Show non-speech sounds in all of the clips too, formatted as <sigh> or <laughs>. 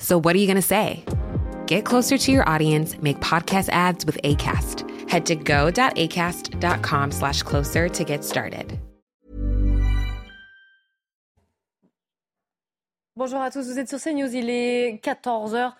So, what are you going to say? Get closer to your audience, make podcast ads with ACAST. Head to go.acast.com slash closer to get started. Bonjour à tous, vous êtes sur CNews, il est 14h.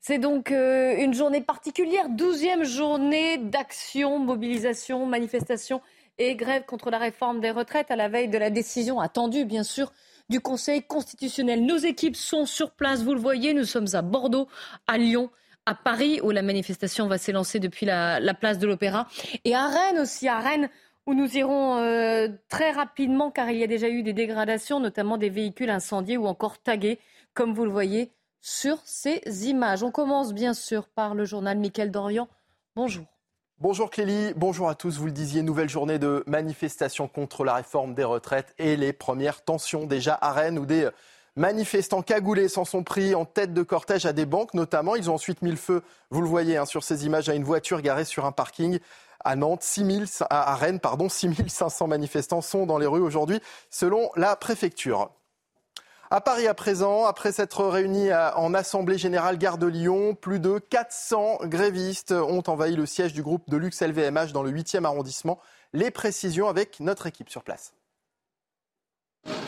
C'est donc euh, une journée particulière, douzième journée d'action, mobilisation, manifestation et grève contre la réforme des retraites à la veille de la décision attendue, bien sûr, du Conseil constitutionnel. Nos équipes sont sur place, vous le voyez, nous sommes à Bordeaux, à Lyon, à Paris, où la manifestation va s'élancer depuis la, place de l'Opéra, et à Rennes aussi, à Rennes, où nous irons euh, très rapidement, car il y a déjà eu des dégradations, notamment des véhicules incendiés ou encore tagués, comme vous le voyez sur ces images. On commence bien sûr par le journal Mickaël Dorian. Bonjour. Bonjour Clélie, bonjour à tous. Vous le disiez, nouvelle journée de manifestation contre la réforme des retraites et les premières tensions déjà à Rennes où des manifestants cagoulés s'en sont pris en tête de cortège à des banques notamment. Ils ont ensuite mis le feu, vous le voyez hein, sur ces images, à une voiture garée sur un parking à Nantes. 6 à Rennes, pardon, 6500 manifestants sont dans les rues aujourd'hui selon la préfecture. À Paris à présent, après s'être réunis en Assemblée générale Gare de Lyon, plus de 400 grévistes ont envahi le siège du groupe de luxe LVMH dans le 8e arrondissement. Les précisions avec notre équipe sur place.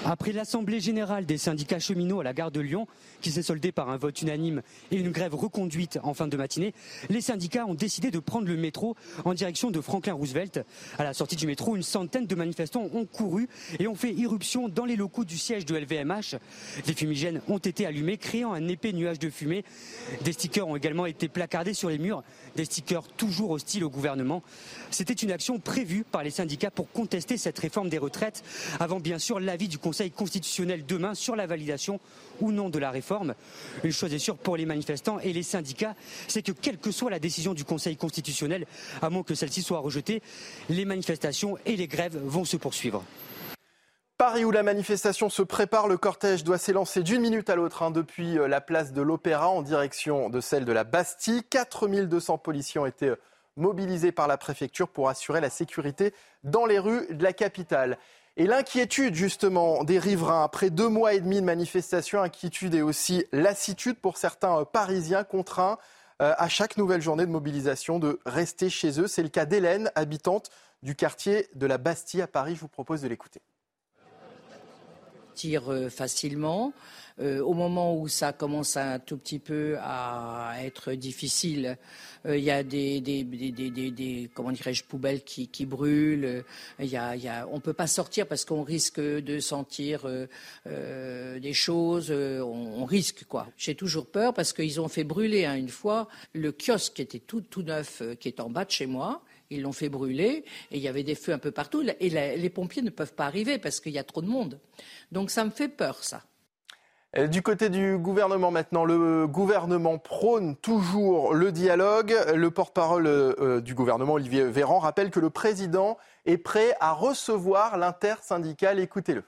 Après l'Assemblée générale des syndicats cheminots à la gare de Lyon, qui s'est soldée par un vote unanime et une grève reconduite en fin de matinée, les syndicats ont décidé de prendre le métro en direction de Franklin Roosevelt. À la sortie du métro, une centaine de manifestants ont couru et ont fait irruption dans les locaux du siège de LVMH. Des fumigènes ont été allumés, créant un épais nuage de fumée. Des stickers ont également été placardés sur les murs, des stickers toujours hostiles au gouvernement. C'était une action prévue par les syndicats pour contester cette réforme des retraites, avant bien sûr l'avis du Conseil constitutionnel demain sur la validation ou non de la réforme. Une chose est sûre pour les manifestants et les syndicats, c'est que quelle que soit la décision du Conseil constitutionnel, à moins que celle-ci soit rejetée, les manifestations et les grèves vont se poursuivre. Paris où la manifestation se prépare, le cortège doit s'élancer d'une minute à l'autre hein, depuis euh, la place de l'Opéra en direction de celle de la Bastille. 4200 policiers ont été euh, mobilisés par la préfecture pour assurer la sécurité dans les rues de la capitale. Et l'inquiétude justement des riverains, après deux mois et demi de manifestation, inquiétude et aussi lassitude pour certains euh, Parisiens contraints à chaque nouvelle journée de mobilisation de rester chez eux. C'est le cas d'Hélène, habitante du quartier de la Bastille à Paris. Je vous propose de l'écouter. Euh, facilement. Euh, au moment où ça commence un tout petit peu à être difficile, euh, il y a des, des, des, des comment dirais-je poubelles qui, qui brûlent. Il y a, y a, on peut pas sortir parce qu'on risque de sentir des choses. On, on, risque quoi. J'ai toujours peur parce qu'ils ont fait brûler hein, une fois le kiosque qui était tout tout neuf, qui est en bas de chez moi. Ils l'ont fait brûler et il y avait des feux un peu partout. Et les pompiers ne peuvent pas arriver parce qu'il y a trop de monde. Donc ça me fait peur, ça. Euh, du côté du gouvernement maintenant, le gouvernement prône toujours le dialogue. Le porte-parole euh, du gouvernement, Olivier Véran, rappelle que le président est prêt à recevoir l'intersyndical. Écoutez-le.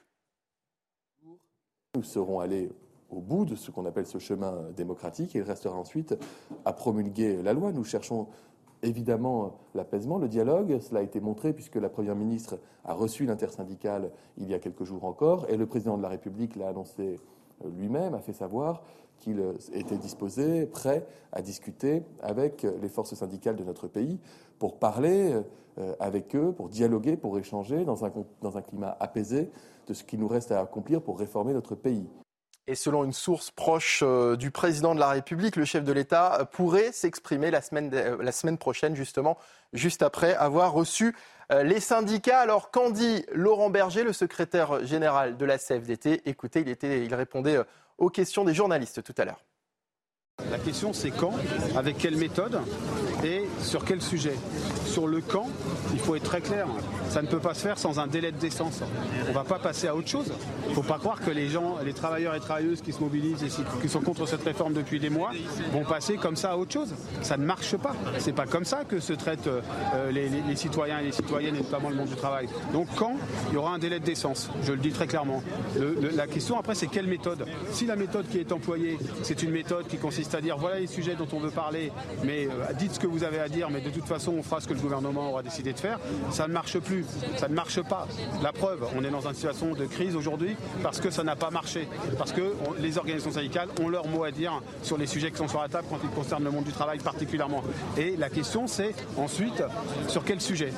Nous serons allés au bout de ce qu'on appelle ce chemin démocratique et il restera ensuite à promulguer la loi. Nous cherchons évidemment l'apaisement, le dialogue. Cela a été montré puisque la Première ministre a reçu l'intersyndicale il y a quelques jours encore et le président de la République l'a annoncé lui-même a fait savoir qu'il était disposé, prêt à discuter avec les forces syndicales de notre pays pour parler euh, avec eux, pour dialoguer, pour échanger dans un, dans un climat apaisé de ce qui nous reste à accomplir pour réformer notre pays. Et selon une source proche euh, du président de la République, le chef de l'État pourrait s'exprimer la semaine, euh, la semaine prochaine, justement, juste après avoir reçu les syndicats. Alors, qu'en dit Laurent Berger, le secrétaire général de la CFDT Écoutez, il répondait aux questions des journalistes tout à l'heure. La question c'est quand, avec quelle méthode? Et sur quel sujet? Sur le quand, il faut être très clair. Ça ne peut pas se faire sans un délai de décence. On ne va pas passer à autre chose. Il ne faut pas croire que les gens, les travailleurs et travailleuses qui se mobilisent et qui sont contre cette réforme depuis des mois vont passer comme ça à autre chose. Ça ne marche pas. C'est pas comme ça que se traitent euh, les, citoyens et les citoyennes et notamment le monde du travail. Donc quand il y aura un délai de décence, je le dis très clairement. la question après c'est quelle méthode? Si la méthode qui est employée, c'est une méthode qui consiste à dire voilà les sujets dont on veut parler, mais euh, dites ce que vous avez à dire, mais de toute façon on fera ce que le gouvernement aura décidé de faire, ça ne marche plus, ça ne marche pas. La preuve, on est dans une situation de crise aujourd'hui parce que ça n'a pas marché, parce que les organisations syndicales ont leur mot à dire sur les sujets qui sont sur la table quand ils concernent le monde du travail particulièrement. Et la question c'est ensuite sur quel sujet?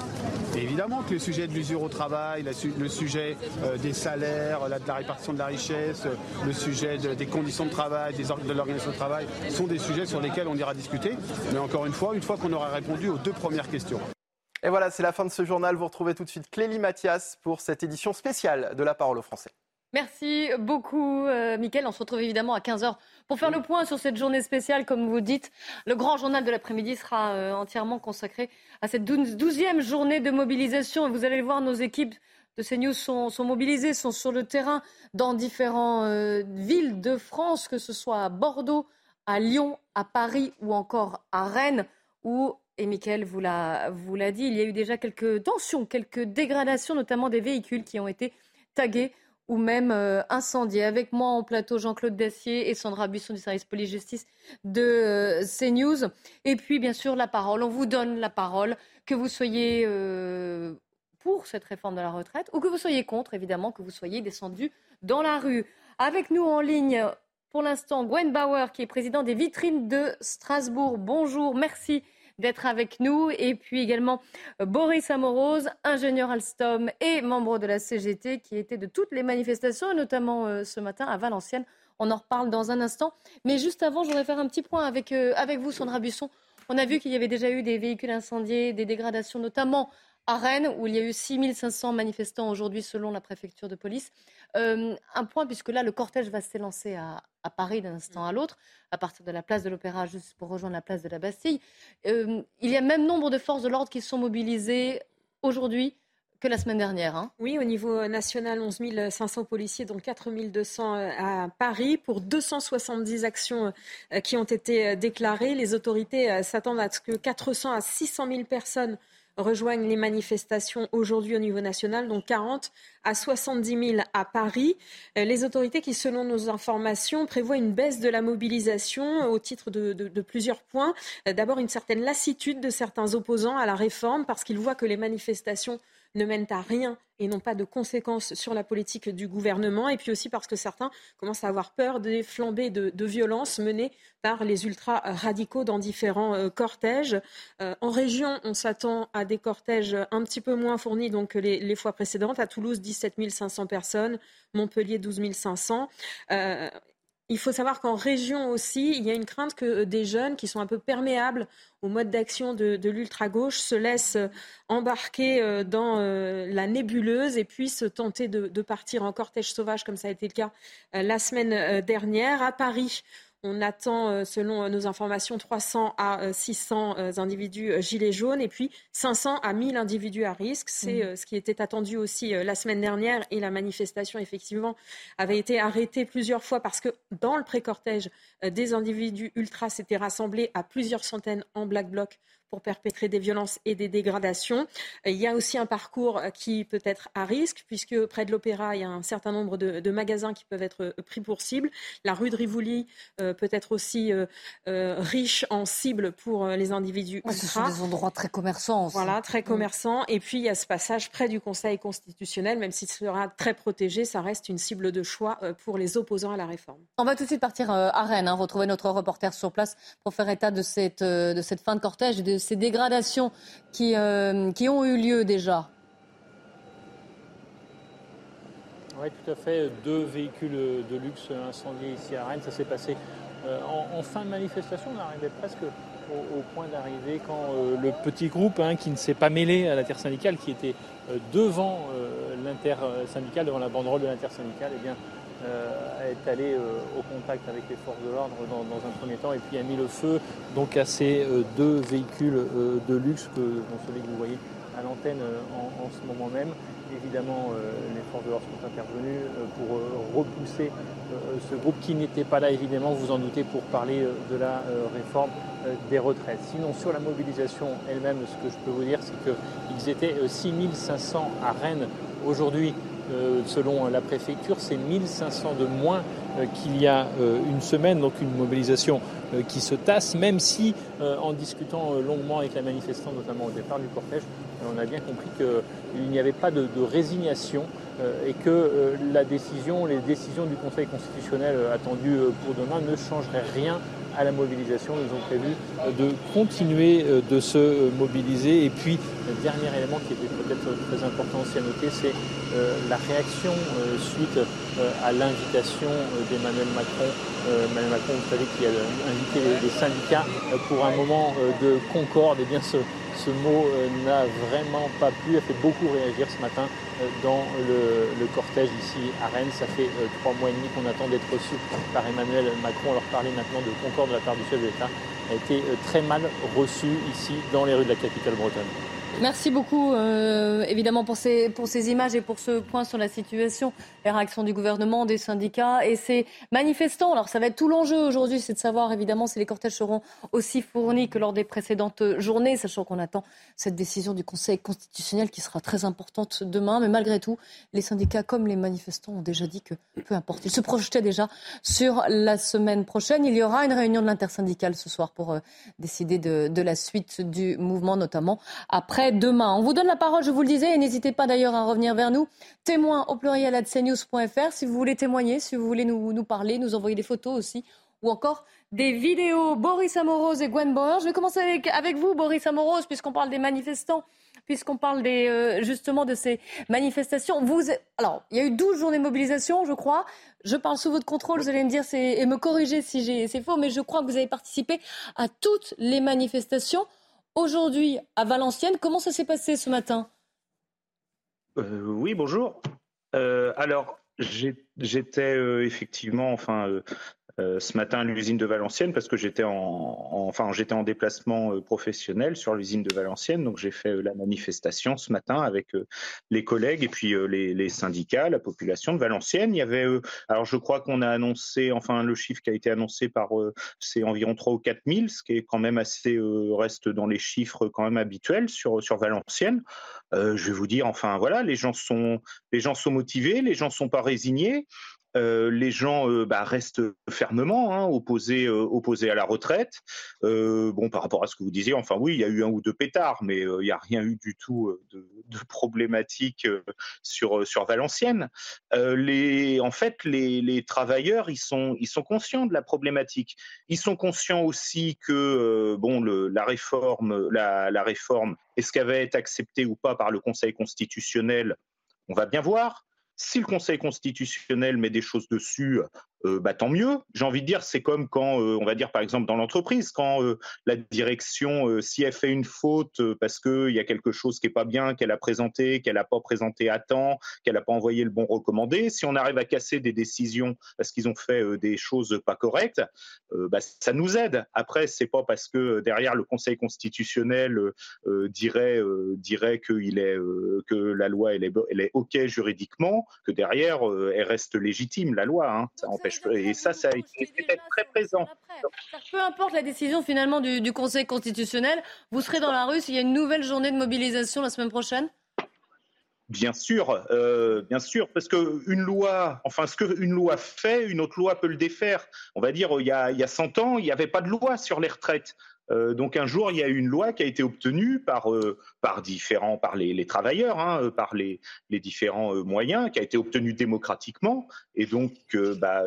Évidemment que le sujet de l'usure au travail, le sujet euh, des salaires, de la répartition de la richesse, le sujet des conditions de travail, de l'organisation de travail sont des sujets sur lesquels on ira discuter. Mais encore une fois, une fois qu'on aura répondu aux deux premières questions. Et voilà, c'est la fin de ce journal. Vous retrouvez tout de suite Clélie Mathias pour cette édition spéciale de La Parole aux Français. Merci beaucoup, euh, Mickaël. On se retrouve évidemment à 15h pour faire le point sur cette journée spéciale. Comme vous dites, le grand journal de l'après-midi sera euh, entièrement consacré à cette douzième journée de mobilisation. Et vous allez voir, nos équipes de CNews sont, sont mobilisées, sont sur le terrain dans différentes euh, villes de France, que ce soit à Bordeaux, à Lyon, à Paris ou encore à Rennes, où, et Mickaël vous l'a dit, il y a eu déjà quelques tensions, quelques dégradations, notamment des véhicules qui ont été tagués ou même euh, incendiés. Avec moi en plateau, Jean-Claude Dacier et Sandra Buisson du service police-justice de euh, CNews. Et puis, bien sûr, la parole. On vous donne la parole, que vous soyez euh, pour cette réforme de la retraite ou que vous soyez contre, évidemment, que vous soyez descendu dans la rue. Avec nous en ligne, pour l'instant, Gwen Bauer, qui est président des vitrines de Strasbourg. Bonjour, merci d'être avec nous. Et puis également euh, Boris Amorose, ingénieur Alstom et membre de la CGT, qui était de toutes les manifestations, notamment euh, ce matin à Valenciennes. On en reparle dans un instant. Mais juste avant, je voudrais faire un petit point avec, euh, avec vous, Sandra Busson. On a vu qu'il y avait déjà eu des véhicules incendiés, des dégradations, notamment à Rennes, où il y a eu 6500 manifestants aujourd'hui, selon la préfecture de police. Euh, un point, puisque là, le cortège va s'élancer à, à Paris d'un instant à l'autre, à partir de la place de l'Opéra, juste pour rejoindre la place de la Bastille. Euh, il y a même nombre de forces de l'ordre qui sont mobilisées aujourd'hui que la semaine dernière. Hein. Oui, au niveau national, 11 500 policiers, dont 4 200 euh, à Paris, pour 270 actions qui ont été déclarées. Les autorités s'attendent à ce que 400 à 600 000 personnes rejoignent les manifestations aujourd'hui au niveau national, donc 40 à 70 000 à Paris. Euh, les autorités qui, selon nos informations, prévoient une baisse de la mobilisation au titre de, de plusieurs points. Euh, d'abord, une certaine lassitude de certains opposants à la réforme parce qu'ils voient que les manifestations ne mènent à rien et n'ont pas de conséquences sur la politique du gouvernement. Et puis aussi parce que certains commencent à avoir peur des flambées de, de violences menées par les ultra-radicaux dans différents euh, cortèges. Euh, en région, on s'attend à des cortèges un petit peu moins fournis donc, que les, fois précédentes. À Toulouse, 17 500 personnes, Montpellier, 12 500. Euh, il faut savoir qu'en région aussi, il y a une crainte que euh, des jeunes qui sont un peu perméables au mode d'action de, l'ultra-gauche se laissent euh, embarquer euh, dans la nébuleuse et puissent tenter de, partir en cortège sauvage, comme ça a été le cas la semaine dernière. À Paris, on attend, euh, selon euh, nos informations, 300 à 600 euh, individus gilets jaunes et puis 500 à 1000 individus à risque. C'est mmh. ce qui était attendu aussi la semaine dernière et la manifestation, effectivement, avait été arrêtée plusieurs fois parce que dans le pré-cortège, des individus ultra s'étaient rassemblés à plusieurs centaines en black bloc pour perpétrer des violences et des dégradations. Il y a aussi un parcours qui peut être à risque, puisque près de l'Opéra, il y a un certain nombre de, magasins qui peuvent être pris pour cible. La rue de Rivoli euh, peut être aussi euh, euh, riche en cibles pour les individus Ce sont des endroits très commerçants. Voilà, très commerçants. Et puis, il y a ce passage près du Conseil constitutionnel, même s'il sera très protégé, ça reste une cible de choix pour les opposants à la réforme. On va tout de suite partir à Rennes, hein, retrouver notre reporter sur place pour faire état de cette, de cette fin de cortège et de ces dégradations qui, euh, qui ont eu lieu déjà Oui, tout à fait. Deux véhicules de luxe incendiés ici à Rennes. Ça s'est passé euh, en, fin de manifestation. On arrivait presque au, point d'arriver quand euh, le petit groupe hein, qui ne s'est pas mêlé à l'intersyndicale, qui était devant l'intersyndicale, devant la banderole de l'intersyndicale, eh bien, est allé au contact avec les forces de l'ordre dans, un premier temps et puis a mis le feu donc à ces deux véhicules de luxe que celui que vous voyez à l'antenne en, ce moment même. Évidemment, les forces de l'ordre sont intervenues pour repousser ce groupe qui n'était pas là, évidemment, vous en doutez, pour parler de la réforme des retraites. Sinon, sur la mobilisation elle-même, ce que je peux vous dire, c'est qu'ils étaient 6500 à Rennes aujourd'hui euh, selon la préfecture, c'est 1500 de moins euh, qu'il y a euh, une semaine, donc une mobilisation qui se tasse, même si en discutant longuement avec les manifestants, notamment au départ du cortège, on a bien compris qu'il n'y avait pas de, résignation et que la décision, les décisions du Conseil constitutionnel attendues pour demain ne changeraient rien à la mobilisation. Ils ont prévu de continuer de se mobiliser. Et puis, le dernier élément qui était peut-être très important aussi à noter, c'est euh, la réaction euh, suite euh, à l'invitation d'Emmanuel Macron. Emmanuel Macron, vous savez, qui a invité les, syndicats pour un moment de concorde. Et eh bien, ce mot n'a vraiment pas plu, a fait beaucoup réagir ce matin dans le, cortège ici à Rennes. Ça fait trois mois et demi qu'on attend d'être reçu par Emmanuel Macron. On leur parlait maintenant de concorde de la part du chef de l'État a été très mal reçu ici dans les rues de la capitale bretonne. Merci beaucoup, euh, évidemment, pour ces, images et pour ce point sur la situation, les réactions du gouvernement, des syndicats et ces manifestants. Alors, ça va être tout l'enjeu aujourd'hui, c'est de savoir, évidemment, si les cortèges seront aussi fournis que lors des précédentes journées, sachant qu'on attend cette décision du Conseil constitutionnel qui sera très importante demain. Mais malgré tout, les syndicats comme les manifestants ont déjà dit que peu importe. Ils se projetaient déjà sur la semaine prochaine. Il y aura une réunion de l'intersyndicale ce soir pour euh, décider de, de la suite du mouvement, notamment après demain. On vous donne la parole, je vous le disais, et n'hésitez pas d'ailleurs à revenir vers nous. Témoins au pluriel à cnews.fr si vous voulez témoigner, si vous voulez nous, parler, nous envoyer des photos aussi, ou encore des vidéos. Boris Amorose et Gwen Bauer. Je vais commencer avec, vous, Boris Amorose, puisqu'on parle des manifestants puisqu'on parle des, euh, justement de ces manifestations. Vous, alors, il y a eu 12 journées de mobilisation, je crois. Je parle sous votre contrôle, vous allez me dire et me corriger si c'est faux, mais je crois que vous avez participé à toutes les manifestations aujourd'hui à Valenciennes. Comment ça s'est passé ce matin? Euh, Oui, bonjour. Euh, alors, j'étais euh, effectivement, enfin, ce matin à l'usine de Valenciennes parce que j'étais en, enfin j'étais en déplacement euh, professionnel sur l'usine de Valenciennes, donc j'ai fait euh, la manifestation ce matin avec les collègues et puis les, syndicats, la population de Valenciennes. Il y avait, alors je crois qu'on a annoncé, enfin le chiffre qui a été annoncé par, c'est environ 3 ou 4 000, ce qui est quand même assez reste dans les chiffres quand même habituels sur sur Valenciennes. je vais vous dire, enfin voilà, les gens sont les gens sont motivés, les gens sont pas résignés. Euh, les gens euh, bah, restent fermement hein, opposés, euh, opposés à la retraite. bon, par rapport à ce que vous disiez, enfin oui, il y a eu un ou deux pétards, mais il n'y a rien eu du tout de, problématique sur, sur Valenciennes. en fait, les, travailleurs, ils sont, ils sont conscients de la problématique. Ils sont conscients aussi que bon, la réforme, la, la réforme, est-ce qu'elle va être acceptée ou pas par le Conseil constitutionnel? On va bien voir. Si le Conseil constitutionnel met des choses dessus, euh, bah, tant mieux. J'ai envie de dire, c'est comme quand, euh, on va dire par exemple dans l'entreprise, quand euh, la direction, si elle fait une faute parce qu'il y a quelque chose qui est pas bien, qu'elle a présenté, qu'elle n'a pas présenté à temps, qu'elle n'a pas envoyé le bon recommandé, si on arrive à casser des décisions parce qu'ils ont fait des choses pas correctes, bah, ça nous aide. Après, c'est pas parce que derrière le Conseil constitutionnel dirait dirait est que la loi elle est, elle est ok juridiquement, que derrière elle reste légitime la loi. Hein. Ça et ça, ça a été très présent. Peu importe la décision finalement du, Conseil constitutionnel, vous serez dans la rue s'il y a une nouvelle journée de mobilisation la semaine prochaine? Bien sûr, euh, bien sûr, parce que une loi, enfin, ce qu'une loi fait, une autre loi peut le défaire. On va dire, il y a, il y a 100 ans, il n'y avait pas de loi sur les retraites. Euh, donc un jour, il y a eu une loi qui a été obtenue par, euh, par différents, par les, travailleurs, hein, euh, par les, différents moyens, qui a été obtenue démocratiquement. Et donc, bah,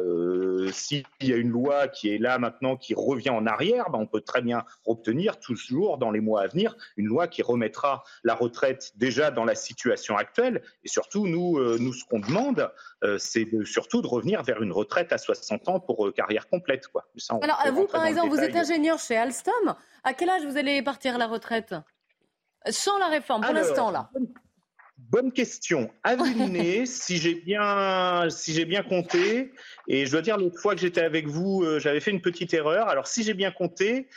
s'il y a une loi qui est là maintenant, qui revient en arrière, bah, on peut très bien obtenir toujours dans les mois à venir une loi qui remettra la retraite déjà dans la situation actuelle. Et surtout, nous, nous ce qu'on demande, c'est surtout de revenir vers une retraite à 60 ans pour carrière complète. Quoi. Alors, vous, par exemple, vous êtes ingénieur chez Alstom. À quel âge vous allez partir à la retraite? Sans la réforme, pour l'instant, là Bonne question. Nez, <laughs> si j'ai bien, si j'ai bien compté, et je dois dire l'autre fois que j'étais avec vous, euh, j'avais fait une petite erreur. Alors si j'ai bien compté,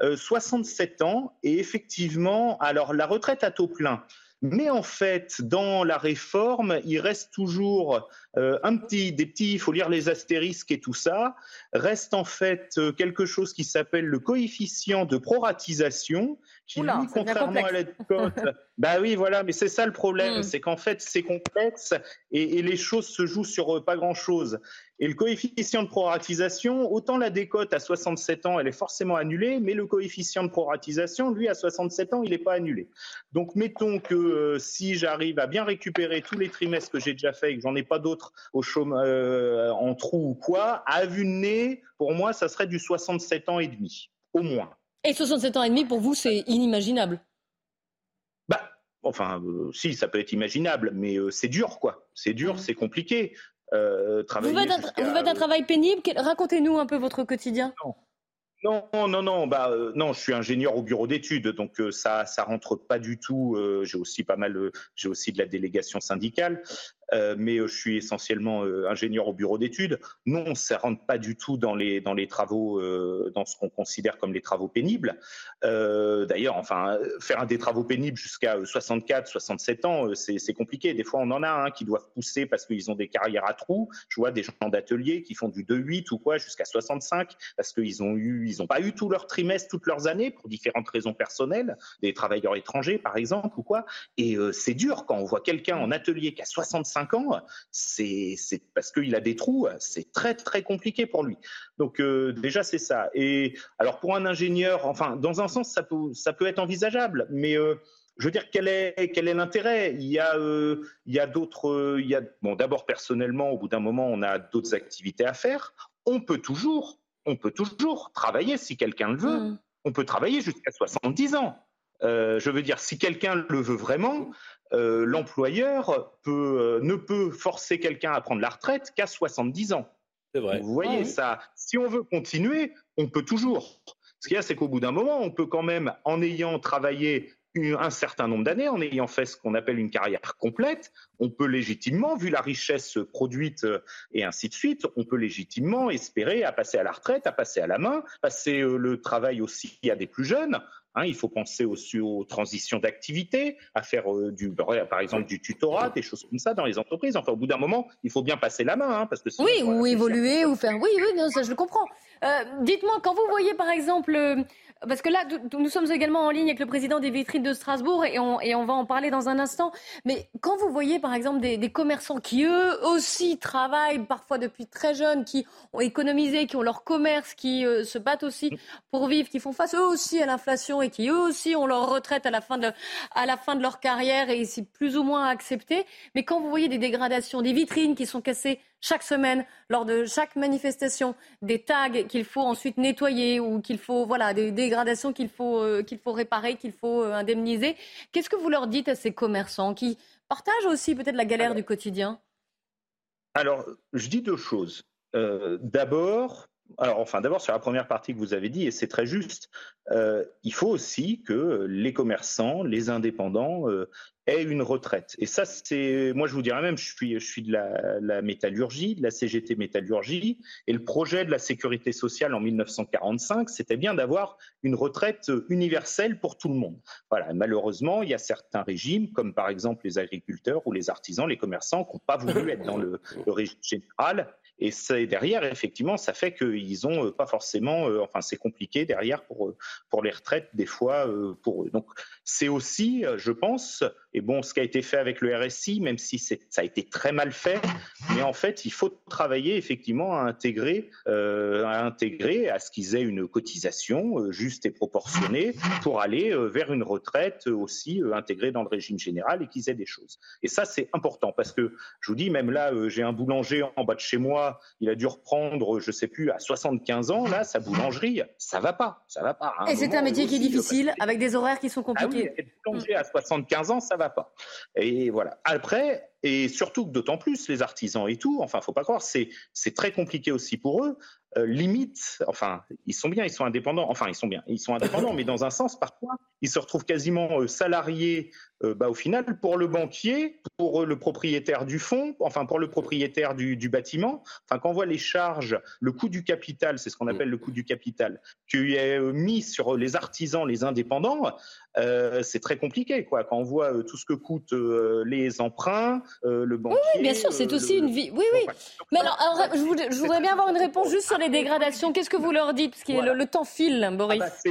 67 ans et effectivement, alors la retraite à taux plein. Mais en fait, dans la réforme, il reste toujours euh, un petit, des petits, il faut lire les astérisques et tout ça, reste en fait euh, quelque chose qui s'appelle le coefficient de proratisation, qui lui, contrairement à la <laughs> cote, bah oui, voilà, mais c'est ça le problème, hmm. c'est qu'en fait c'est complexe et, et, les choses se jouent sur euh, pas grand chose. Et le coefficient de proratisation, autant la décote à 67 ans, elle est forcément annulée, mais le coefficient de proratisation, lui, à 67 ans, il n'est pas annulé. Donc, mettons que euh, si j'arrive à bien récupérer tous les trimestres que j'ai déjà fait et que j'en ai pas d'autres au chômage, euh, en trou ou quoi, à vue de nez, pour moi, ça serait du 67 ans et demi, au moins. Et 67 ans et demi, pour vous, c'est inimaginable bah, Enfin, euh, si, ça peut être imaginable, mais c'est dur, quoi. C'est dur, c'est compliqué. Euh, vous faites, un, travail pénible? Racontez-nous un peu votre quotidien. Non, non, non, bah euh, non, je suis ingénieur au bureau d'études, donc euh, ça, ça rentre pas du tout. j'ai aussi pas mal, j'ai aussi de la délégation syndicale. Euh, mais euh, je suis essentiellement euh, ingénieur au bureau d'études. Non, ça rentre pas du tout dans les dans les travaux, dans ce qu'on considère comme les travaux pénibles. D'ailleurs, enfin, faire des travaux pénibles jusqu'à 64, 67 ans, c'est compliqué. Des fois, on en a hein, qui doivent pousser parce qu'ils ont des carrières à trous. Je vois des gens d'atelier qui font du 2-8 ou quoi jusqu'à 65 parce qu'ils ont eu, ils ont pas eu tout leur trimestre, toutes leurs années pour différentes raisons personnelles, des travailleurs étrangers par exemple ou quoi. Et c'est dur quand on voit quelqu'un en atelier qui a 65 ans, c'est parce qu'il a des trous, c'est très très compliqué pour lui. Donc euh, déjà c'est ça. Et alors pour un ingénieur, enfin dans un sens ça peut ça peut être envisageable, mais euh, je veux dire, quel est, quel est l'intérêt? Il y a, euh, il y a d'autres. Il y a, bon, d'abord, personnellement, au bout d'un moment, on a d'autres activités à faire. On peut toujours, on peut toujours travailler si quelqu'un le veut. Mm. On peut travailler jusqu'à 70 ans. Je veux dire, si quelqu'un le veut vraiment, euh, l'employeur euh, ne peut forcer quelqu'un à prendre la retraite qu'à 70 ans. C'est vrai. Vous voyez ah ça. Si on veut continuer, on peut toujours. Ce qu'il y a, c'est qu'au bout d'un moment, on peut quand même, en ayant travaillé un certain nombre d'années, en ayant fait ce qu'on appelle une carrière complète, on peut légitimement, vu la richesse produite euh, et ainsi de suite, on peut légitimement espérer à passer à la retraite, à passer à la main, passer le travail aussi à des plus jeunes. Hein, il faut penser aussi aux transitions d'activité, à faire euh, du, par exemple du tutorat, des choses comme ça dans les entreprises. Enfin, au bout d'un moment, il faut bien passer la main, hein, parce que oui, ou évoluer, ou faire. Oui, oui, non, ça je le comprends. Euh, dites-moi, quand vous voyez par exemple euh, parce que là, nous sommes également en ligne avec le président des vitrines de Strasbourg et on, va en parler dans un instant. Mais quand vous voyez, par exemple, des, des, commerçants qui, eux aussi, travaillent parfois depuis très jeunes, qui ont économisé, qui ont leur commerce, qui euh, se battent aussi pour vivre, qui font face eux aussi à l'inflation et qui, eux aussi, ont leur retraite à la fin de, à la fin de leur carrière et c'est plus ou moins accepté. Mais quand vous voyez des dégradations, des vitrines qui sont cassées chaque semaine, lors de chaque manifestation, des tags qu'il faut ensuite nettoyer ou qu'il faut, voilà, des dégradations qu'il faut, euh, qu'il faut réparer, qu'il faut euh, indemniser. Qu'est-ce que vous leur dites à ces commerçants qui partagent aussi peut-être la galère du quotidien? Alors, je dis deux choses. Euh, d'abord, alors enfin, d'abord sur la première partie que vous avez dit, et c'est très juste, il faut aussi que les commerçants, les indépendants est une retraite. Et ça, c'est, moi, je vous dirais même, je suis, je suis de la, la, métallurgie, de la CGT métallurgie, et le projet de la sécurité sociale en 1945, c'était bien d'avoir une retraite universelle pour tout le monde. Voilà. Malheureusement, il y a certains régimes, comme par exemple les agriculteurs ou les artisans, les commerçants, qui n'ont pas voulu être dans le, le régime général et derrière, effectivement, ça fait qu'ils ont euh, pas forcément, euh, enfin, c'est compliqué derrière pour euh, pour les retraites des fois pour eux. Donc c'est aussi, je pense, et bon, ce qui a été fait avec le RSI, même si ça a été très mal fait, mais en fait, il faut travailler effectivement à intégrer, à intégrer à ce qu'ils aient une cotisation juste et proportionnée pour aller vers une retraite aussi intégrée dans le régime général et qu'ils aient des choses. Et ça, c'est important parce que je vous dis, même là, j'ai un boulanger en bas de chez moi il a dû reprendre, je sais plus, à 75 ans, là, sa boulangerie, ça va pas, ça va pas. Hein. Et c'est un métier qui est difficile, avec des horaires qui sont compliqués. Ah oui, boulanger à 75 ans, ça va pas. Et voilà. Après, et surtout d'autant plus les artisans et tout, enfin, faut pas croire, c'est très compliqué aussi pour eux. Euh, limite, enfin, ils sont bien, ils sont indépendants, enfin, ils sont bien, ils sont indépendants, mais dans un sens, parfois, ils se retrouvent quasiment euh, salariés, euh, bah, au final, pour le banquier, pour le propriétaire du fonds, enfin, pour le propriétaire du, bâtiment. Enfin, quand on voit les charges, le coût du capital, c'est ce qu'on appelle le coût du capital, qui est mis sur les artisans, les indépendants, c'est très compliqué, quoi. Quand on voit tout ce que coûtent les emprunts, le banquier. Oui, bien sûr, c'est aussi une vie. Oui, oui. mais alors, je, voudrais bien avoir une réponse juste sur les dégradations. Qu'est-ce que vous leur dites? Parce que le, temps file, Boris. Ah bah,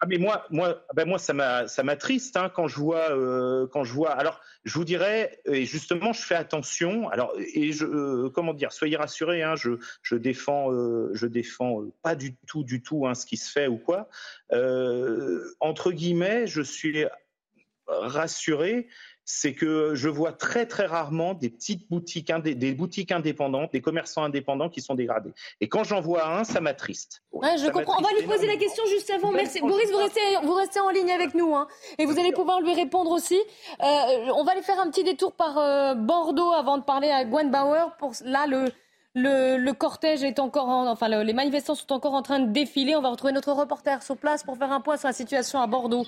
ah mais moi, moi, ben moi ça m'a, ça m'attriste hein, quand je vois, euh, quand je vois. Alors, je vous dirais, et justement, je fais attention. Alors, et je, euh, comment dire, soyez rassurés, hein, je, je défends, euh, je défends pas du tout, du tout, hein, ce qui se fait ou quoi. entre guillemets, je suis rassuré c'est que je vois très très rarement des petites boutiques, des, boutiques indépendantes, des commerçants indépendants qui sont dégradés. Et quand j'en vois un, ça m'attriste. je comprends. On va lui poser la question juste avant. Merci. Boris, vous restez, vous restez en ligne avec nous, hein, et vous allez pouvoir lui répondre aussi. Euh, on va aller faire un petit détour par euh, Bordeaux avant de parler à Gwen Bauer. Pour là, le le, cortège est encore, enfin, les manifestants sont encore en train de défiler. On va retrouver notre reporter sur place pour faire un point sur la situation à Bordeaux.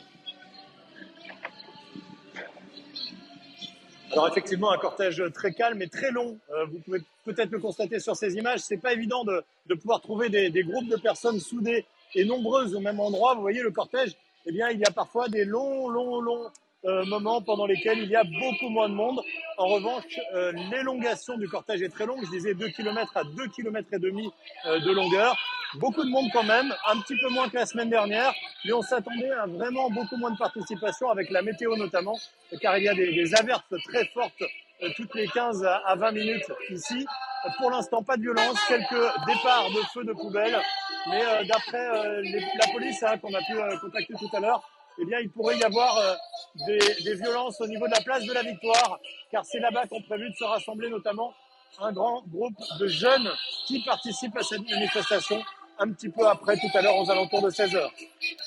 Alors effectivement, un cortège très calme et très long. Euh, vous pouvez peut-être le constater sur ces images. C'est pas évident de, de pouvoir trouver des, des, groupes de personnes soudées et nombreuses au même endroit. Vous voyez le cortège. Eh bien, il y a parfois des longs, longs, longs euh, moments pendant lesquels il y a beaucoup moins de monde. En revanche, euh, l'élongation du cortège est très longue. Je disais 2 km à 2 km et demi de longueur. Beaucoup de monde quand même, un petit peu moins que la semaine dernière, mais on s'attendait à vraiment beaucoup moins de participation avec la météo notamment, car il y a des, des averses très fortes euh, toutes les 15 à 20 minutes ici. Pour l'instant, pas de violence, quelques départs de feux de poubelle, mais euh, d'après euh, la police hein, qu'on a pu contacter tout à l'heure, eh bien, il pourrait y avoir des, des, violences au niveau de la place de la Victoire, car c'est là-bas qu'on prévu de se rassembler notamment un grand groupe de jeunes qui participent à cette manifestation un petit peu après, tout à l'heure, aux alentours de 16 heures.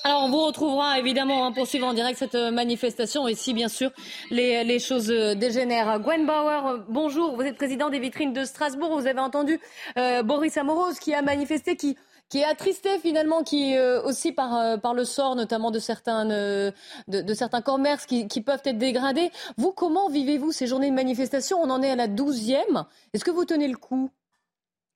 Alors, on vous retrouvera évidemment hein, pour suivre en direct cette euh, manifestation et si, bien sûr, les, les choses euh, dégénèrent. Gwen Bauer, euh, bonjour. Vous êtes président des vitrines de Strasbourg. Vous avez entendu Boris Amoros qui a manifesté, qui qui est attristé finalement, qui aussi par par le sort notamment de certains de, de, certains commerces qui, qui, peuvent être dégradés. Vous, comment vivez-vous ces journées de manifestation? On en est à la douzième. Est-ce que vous tenez le coup?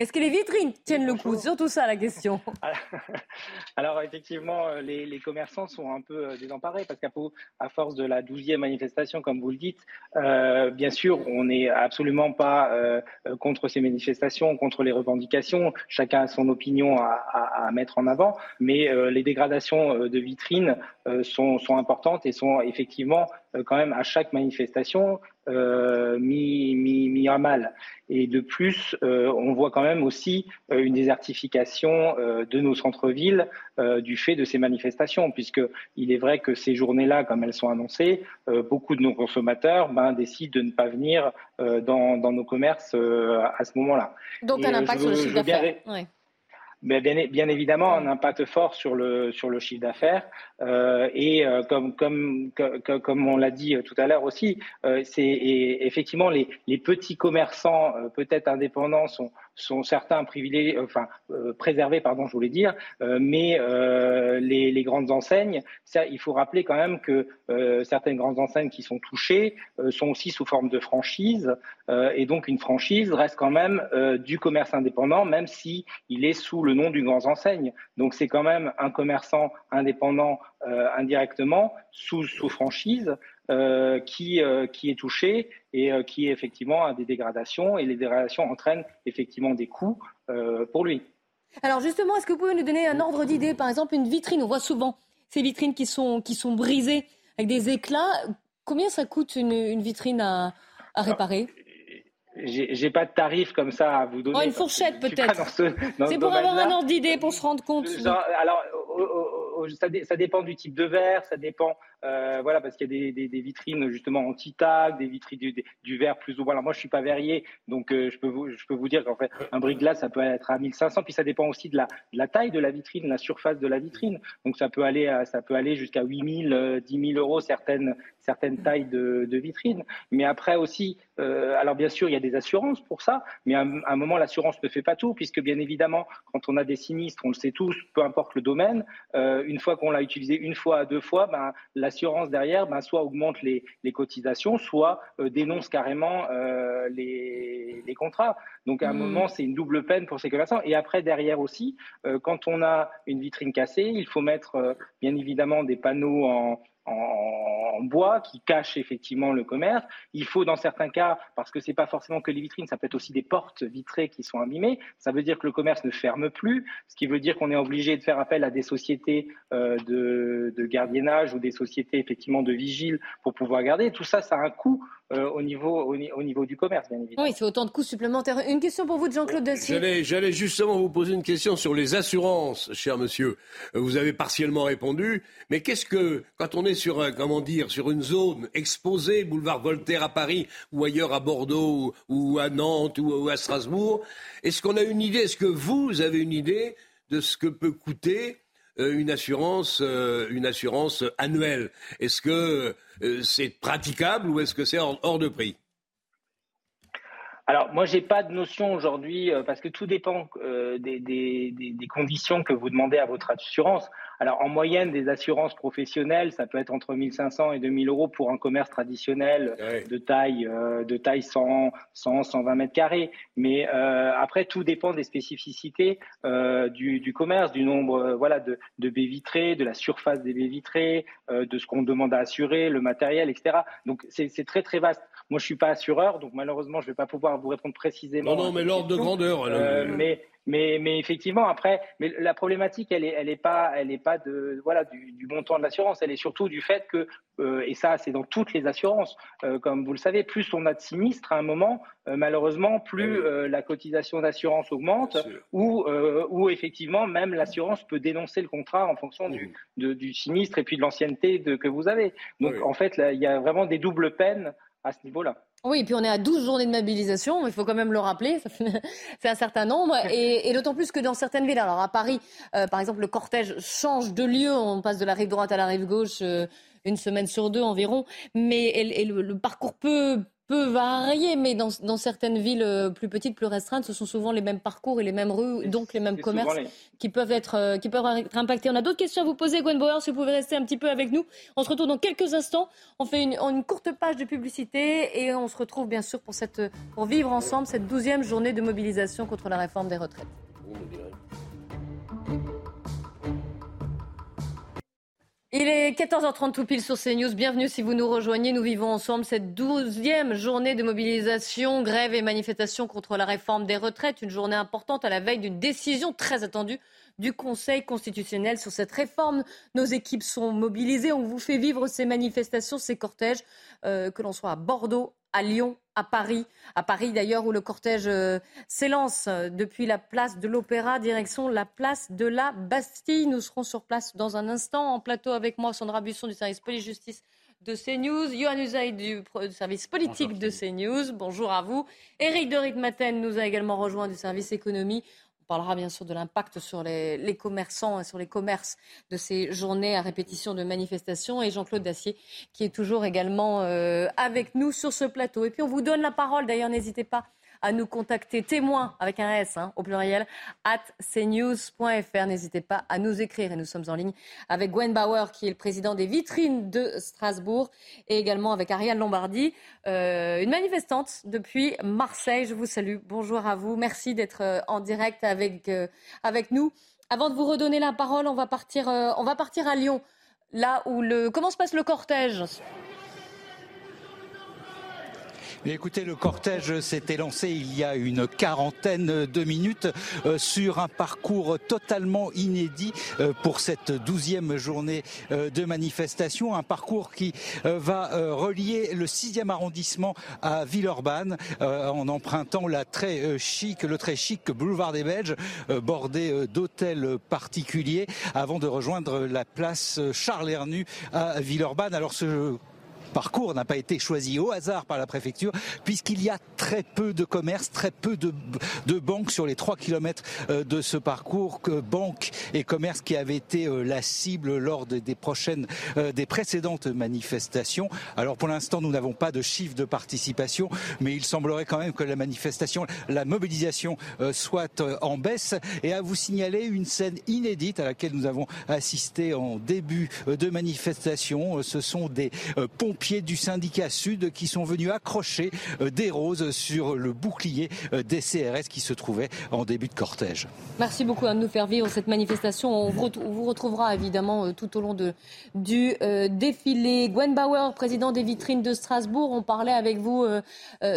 Est-ce que les vitrines tiennent le coup? Surtout ça la question. <laughs> Alors effectivement, euh, les, commerçants sont un peu euh, désemparés parce qu'à à force de la douzième manifestation, comme vous le dites, euh, bien sûr, on n'est absolument pas contre ces manifestations, contre les revendications. Chacun a son opinion à, mettre en avant, mais les dégradations de vitrines sont, sont importantes et sont effectivement quand même à chaque manifestation euh, mis, mis, à mal. Et de plus, euh, on voit quand même aussi euh, une désertification de nos centres-villes du fait de ces manifestations, puisque il est vrai que ces journées-là, comme elles sont annoncées, beaucoup de nos consommateurs ben, décident de ne pas venir dans, dans, nos commerces à ce moment-là. Donc un impact sur le chiffre d'affaires bien, bien, évidemment un impact fort sur le sur le chiffre d'affaires. Euh, et euh, comme comme comme on l'a dit tout à l'heure aussi, euh, c'est effectivement les les petits commerçants euh, peut-être indépendants sont sont certains privilégiés, enfin euh, préservés, pardon, je voulais dire, euh, mais euh, les, grandes enseignes, ça, il faut rappeler quand même que certaines grandes enseignes qui sont touchées sont aussi sous forme de franchise, et donc une franchise reste quand même du commerce indépendant, même si il est sous le nom d'une grande enseigne. Donc c'est quand même un commerçant indépendant indirectement sous, sous franchise. Euh, qui, euh, qui est touché et euh, qui effectivement à des dégradations. Et les dégradations entraînent effectivement des coûts pour lui. Alors justement, est-ce que vous pouvez nous donner un ordre d'idée? Par exemple, une vitrine, on voit souvent ces vitrines qui sont, qui sont brisées avec des éclats. Combien ça coûte une, vitrine à, à réparer? J'ai pas de tarif comme ça à vous donner. Oh, une fourchette peut-être. C'est pour avoir un ordre d'idée, pour se rendre compte. alors, ça, dépend du type de verre, ça dépend, euh, voilà, parce qu'il y a des, vitrines justement anti-tag, des vitrines du, verre plus ou moins. Alors moi, je suis pas verrier, donc euh, je peux vous, dire qu'en fait, un brick glace, ça peut être à 1500, puis ça dépend aussi de la, de taille de la vitrine, la surface de la vitrine. Donc ça peut aller, ça peut aller jusqu'à 8000, 10 000 euros certaines, certaines tailles de, de vitrines. Mais après aussi, euh, alors bien sûr, il y a des assurances pour ça, mais à, un moment, l'assurance ne fait pas tout, puisque bien évidemment, quand on a des sinistres, on le sait tous, peu importe le domaine, euh, une fois qu'on l'a utilisé une fois, deux fois, ben, l'assurance derrière, ben, soit augmente les, les cotisations, soit euh, dénonce carrément les, les, contrats. Donc à un mmh. moment, c'est une double peine pour ces commerçants. Et après, derrière aussi, quand on a une vitrine cassée, il faut mettre bien évidemment des panneaux en, en, bois qui cache effectivement le commerce. Il faut dans certains cas, parce que c'est pas forcément que les vitrines, ça peut être aussi des portes vitrées qui sont abîmées. Ça veut dire que le commerce ne ferme plus, ce qui veut dire qu'on est obligé de faire appel à des sociétés euh, de, de, gardiennage ou des sociétés effectivement de vigile pour pouvoir garder. Tout ça, ça a un coût euh, au, niveau, au, niveau du commerce, bien évidemment. Oui, c'est autant de coûts supplémentaires. Une question pour vous, Jean-Claude Dacier. J'allais justement vous poser une question sur les assurances, cher monsieur. Vous avez partiellement répondu, mais qu'est-ce que, quand on est sur, un, comment dire, sur une zone exposée, boulevard Voltaire à Paris ou ailleurs à Bordeaux ou, à Nantes ou, à Strasbourg, est-ce qu'on a une idée, est-ce que vous avez une idée de ce que peut coûter euh, une assurance, euh, une assurance annuelle? Est-ce que euh, c'est praticable ou est-ce que c'est hors, de prix? Alors, moi, j'ai pas de notion aujourd'hui parce que tout dépend des, conditions que vous demandez à votre assurance. Alors, en moyenne, des assurances professionnelles, ça peut être entre 1500 et 2000 euros pour un commerce traditionnel de taille, euh, de taille 100, 100, 120 mètres carrés. Mais euh, après, tout dépend des spécificités euh, du, du, commerce, du nombre, euh, voilà, de, de, baies vitrées, de la surface des baies vitrées, euh, de ce qu'on demande à assurer, le matériel, etc. Donc, c'est très très vaste. Moi, je suis pas assureur, donc malheureusement, je vais pas pouvoir vous répondre précisément. Non, non, mais l'ordre de grandeur. mais mais, mais effectivement, après, mais la problématique, elle est, elle est pas, elle est pas de, voilà, du, du montant de l'assurance. Elle est surtout du fait que, euh, et ça, c'est dans toutes les assurances, euh, comme vous le savez, plus on a de sinistres à un moment, euh, malheureusement, plus eh la cotisation d'assurance augmente, ou, ou effectivement, même l'assurance peut dénoncer le contrat en fonction du, de, du sinistre et puis de l'ancienneté que vous avez. Donc, en fait, il y a vraiment des doubles peines à ce niveau-là. Oui, et puis on est à 12 journées de mobilisation, il faut quand même le rappeler, <laughs> c'est un certain nombre, <laughs> et, d'autant plus que dans certaines villes, alors à Paris, euh, par exemple, le cortège change de lieu, on passe de la rive droite à la rive gauche euh, une semaine sur deux environ, mais le parcours peut peut varier, mais dans, dans, certaines villes euh, plus petites, plus restreintes, ce sont souvent les mêmes parcours et les mêmes rues, donc les mêmes commerces qui peuvent être euh, qui peuvent être impactés. On a d'autres questions à vous poser, Gwen Bauer, si vous pouvez rester un petit peu avec nous. On se retrouve dans quelques instants. On fait une, une courte page de publicité et on se retrouve bien sûr pour cette pour vivre ensemble cette douzième journée de mobilisation contre la réforme des retraites. Il est 14h30 tout pile sur CNews. Bienvenue si vous nous rejoignez. Nous vivons ensemble cette douzième journée de mobilisation, grève et manifestation contre la réforme des retraites. Une journée importante à la veille d'une décision très attendue du Conseil constitutionnel sur cette réforme. Nos équipes sont mobilisées. On vous fait vivre ces manifestations, ces cortèges, euh, que l'on soit à Bordeaux, à Lyon, à Paris. À Paris d'ailleurs où le cortège euh, s'élance euh, depuis la place de l'Opéra, direction la place de la Bastille. Nous serons sur place dans un instant. En plateau avec moi, Sandra Busson du service police-justice de CNews, Johan Usaï du, service politique de CNews. Bonjour à vous. Éric de Ritmaten nous a également rejoint du service économie parlera bien sûr de l'impact sur les, commerçants et sur les commerces de ces journées à répétition de manifestations. Et Jean-Claude Dacier, qui est toujours également euh, avec nous sur ce plateau. Et puis on vous donne la parole. D'ailleurs, n'hésitez pas à nous contacter témoins avec un S hein, au pluriel at cnews.fr. N'hésitez pas à nous écrire et nous sommes en ligne avec Gwen Bauer qui est le président des vitrines de Strasbourg et également avec Ariane Lombardi, euh, une manifestante depuis Marseille. Je vous salue. Bonjour à vous. Merci d'être euh, en direct avec, euh, avec nous. Avant de vous redonner la parole, on va partir, on va partir à Lyon, là où le comment se passe le cortège? Écoutez, le cortège s'était lancé il y a une quarantaine de minutes euh, sur un parcours totalement inédit euh, pour cette douzième journée euh, de manifestation. Un parcours qui va relier le sixième arrondissement à Villeurbanne en empruntant la très chic, le très chic boulevard des Belges, bordé d'hôtels particuliers, avant de rejoindre la place Charles Hernu à Villeurbanne. Alors ce parcours n'a pas été choisi au hasard par la préfecture, puisqu'il y a très peu de commerces, très peu de, banques sur les 3 kilomètres euh, de ce parcours, que banques et commerces qui avaient été euh, la cible lors des prochaines, euh, des précédentes manifestations. Alors pour l'instant, nous n'avons pas de chiffre de participation, mais il semblerait quand même que la manifestation, la mobilisation soit en baisse. Et à vous signaler une scène inédite à laquelle nous avons assisté en début de manifestation. Ce sont des pompiers pieds du syndicat Sud qui sont venus accrocher euh, des roses sur le bouclier euh, des CRS qui se trouvaient en début de cortège. Merci beaucoup de nous faire vivre cette manifestation. On vous retrouvera évidemment euh, tout au long du défilé. Gwen Bauer, président des vitrines de Strasbourg, on parlait avec vous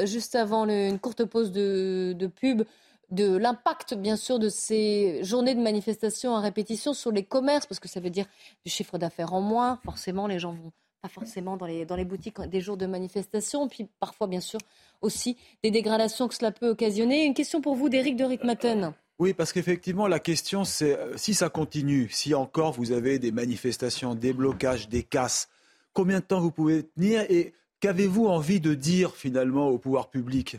juste avant une courte pause de, pub de l'impact, bien sûr, de ces journées de manifestation à répétition sur les commerces, parce que ça veut dire du chiffre d'affaires en moins. Forcément, les gens vont pas forcément dans les, dans les boutiques des jours de manifestation, puis parfois, bien sûr, aussi des dégradations que cela peut occasionner. Une question pour vous d'Éric de Ritmaten. Oui, parce qu'effectivement, la question, c'est euh, si ça continue, si encore vous avez des manifestations, des blocages, des casses, combien de temps vous pouvez tenir et qu'avez-vous envie de dire finalement au pouvoir public?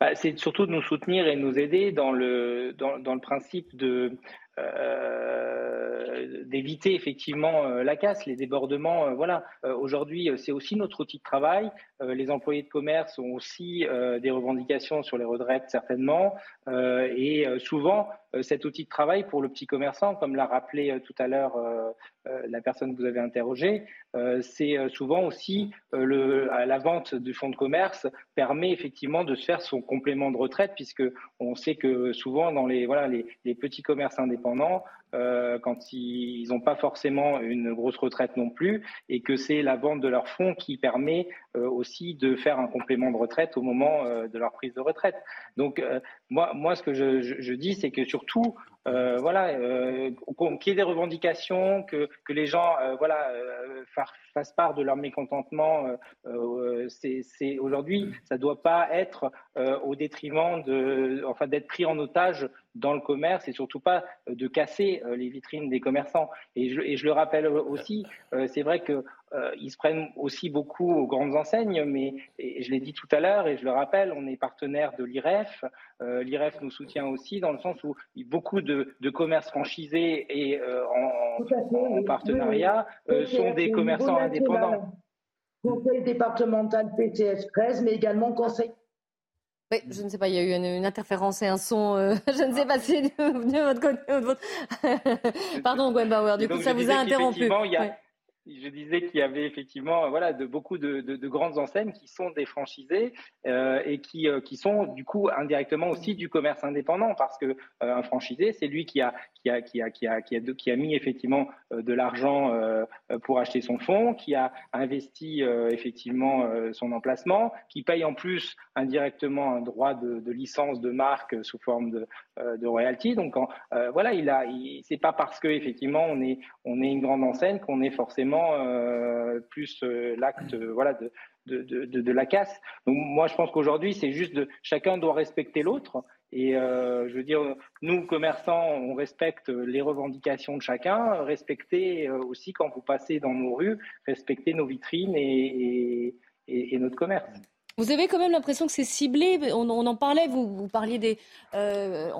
Bah, C'est surtout de nous soutenir et nous aider dans le, dans, dans le principe de, euh, d'éviter effectivement euh, la casse, les débordements. Euh, voilà, aujourd'hui, c'est aussi notre outil de travail. les employés de commerce ont aussi des revendications sur les retraites, certainement. et souvent, cet outil de travail pour le petit commerçant, comme l'a rappelé tout à l'heure la personne que vous avez interrogée, c'est souvent aussi la vente du fonds de commerce permet effectivement de se faire son complément de retraite, puisque on sait que souvent dans les, voilà, les, les petits commerces indépendants, euh, quand ils n'ont pas forcément une grosse retraite non plus, et que c'est la vente de leurs fonds qui permet euh, aussi de faire un complément de retraite au moment euh, de leur prise de retraite. Donc moi, moi, ce que je, je dis, c'est que surtout, voilà, qu'il y ait des revendications, que, que les gens, voilà, fassent part de leur mécontentement. c'est aujourd'hui, ça ne doit pas être au détriment de, enfin, d'être pris en otage dans le commerce et surtout pas euh, de casser euh, les vitrines des commerçants. Et je, et je le rappelle aussi, euh, c'est vrai que ils se prennent aussi beaucoup aux grandes enseignes, mais je l'ai dit tout à l'heure et je le rappelle, on est partenaire de l'IREF. L'IREF nous soutient aussi dans le sens où beaucoup de, de commerces franchisés et en, en, partenariat sont des commerçants indépendants. Conseil départemental PCS 13, mais également conseil oui, je ne sais pas, il y a eu une, interférence et un son. Euh, <laughs> je ne sais pas si de, votre côté ou de votre. Pardon, Gwen Bauer, du coup, ça vous a interrompu. Je disais qu'il y avait effectivement voilà, de, beaucoup de, de, grandes enseignes qui sont des franchisés euh, et qui, euh, qui sont du coup indirectement aussi du commerce indépendant parce que euh, un franchisé, c'est lui qui a, mis effectivement de l'argent pour acheter son fonds, qui a investi effectivement son emplacement, qui paye en plus indirectement un droit de, licence de marque sous forme de, de royalty. Donc voilà, il a, c'est pas parce que effectivement on est une grande enseigne qu'on est forcément euh, plus euh, l'acte euh, voilà, de, de, de, la casse. Donc moi, je pense qu'aujourd'hui, c'est juste de chacun doit respecter l'autre. Et je veux dire, nous, commerçants, on respecte les revendications de chacun. Respectez aussi, quand vous passez dans nos rues, respectez nos vitrines et, et notre commerce. Vous avez quand même l'impression que c'est ciblé. On, en parlait, vous, parliez des, euh,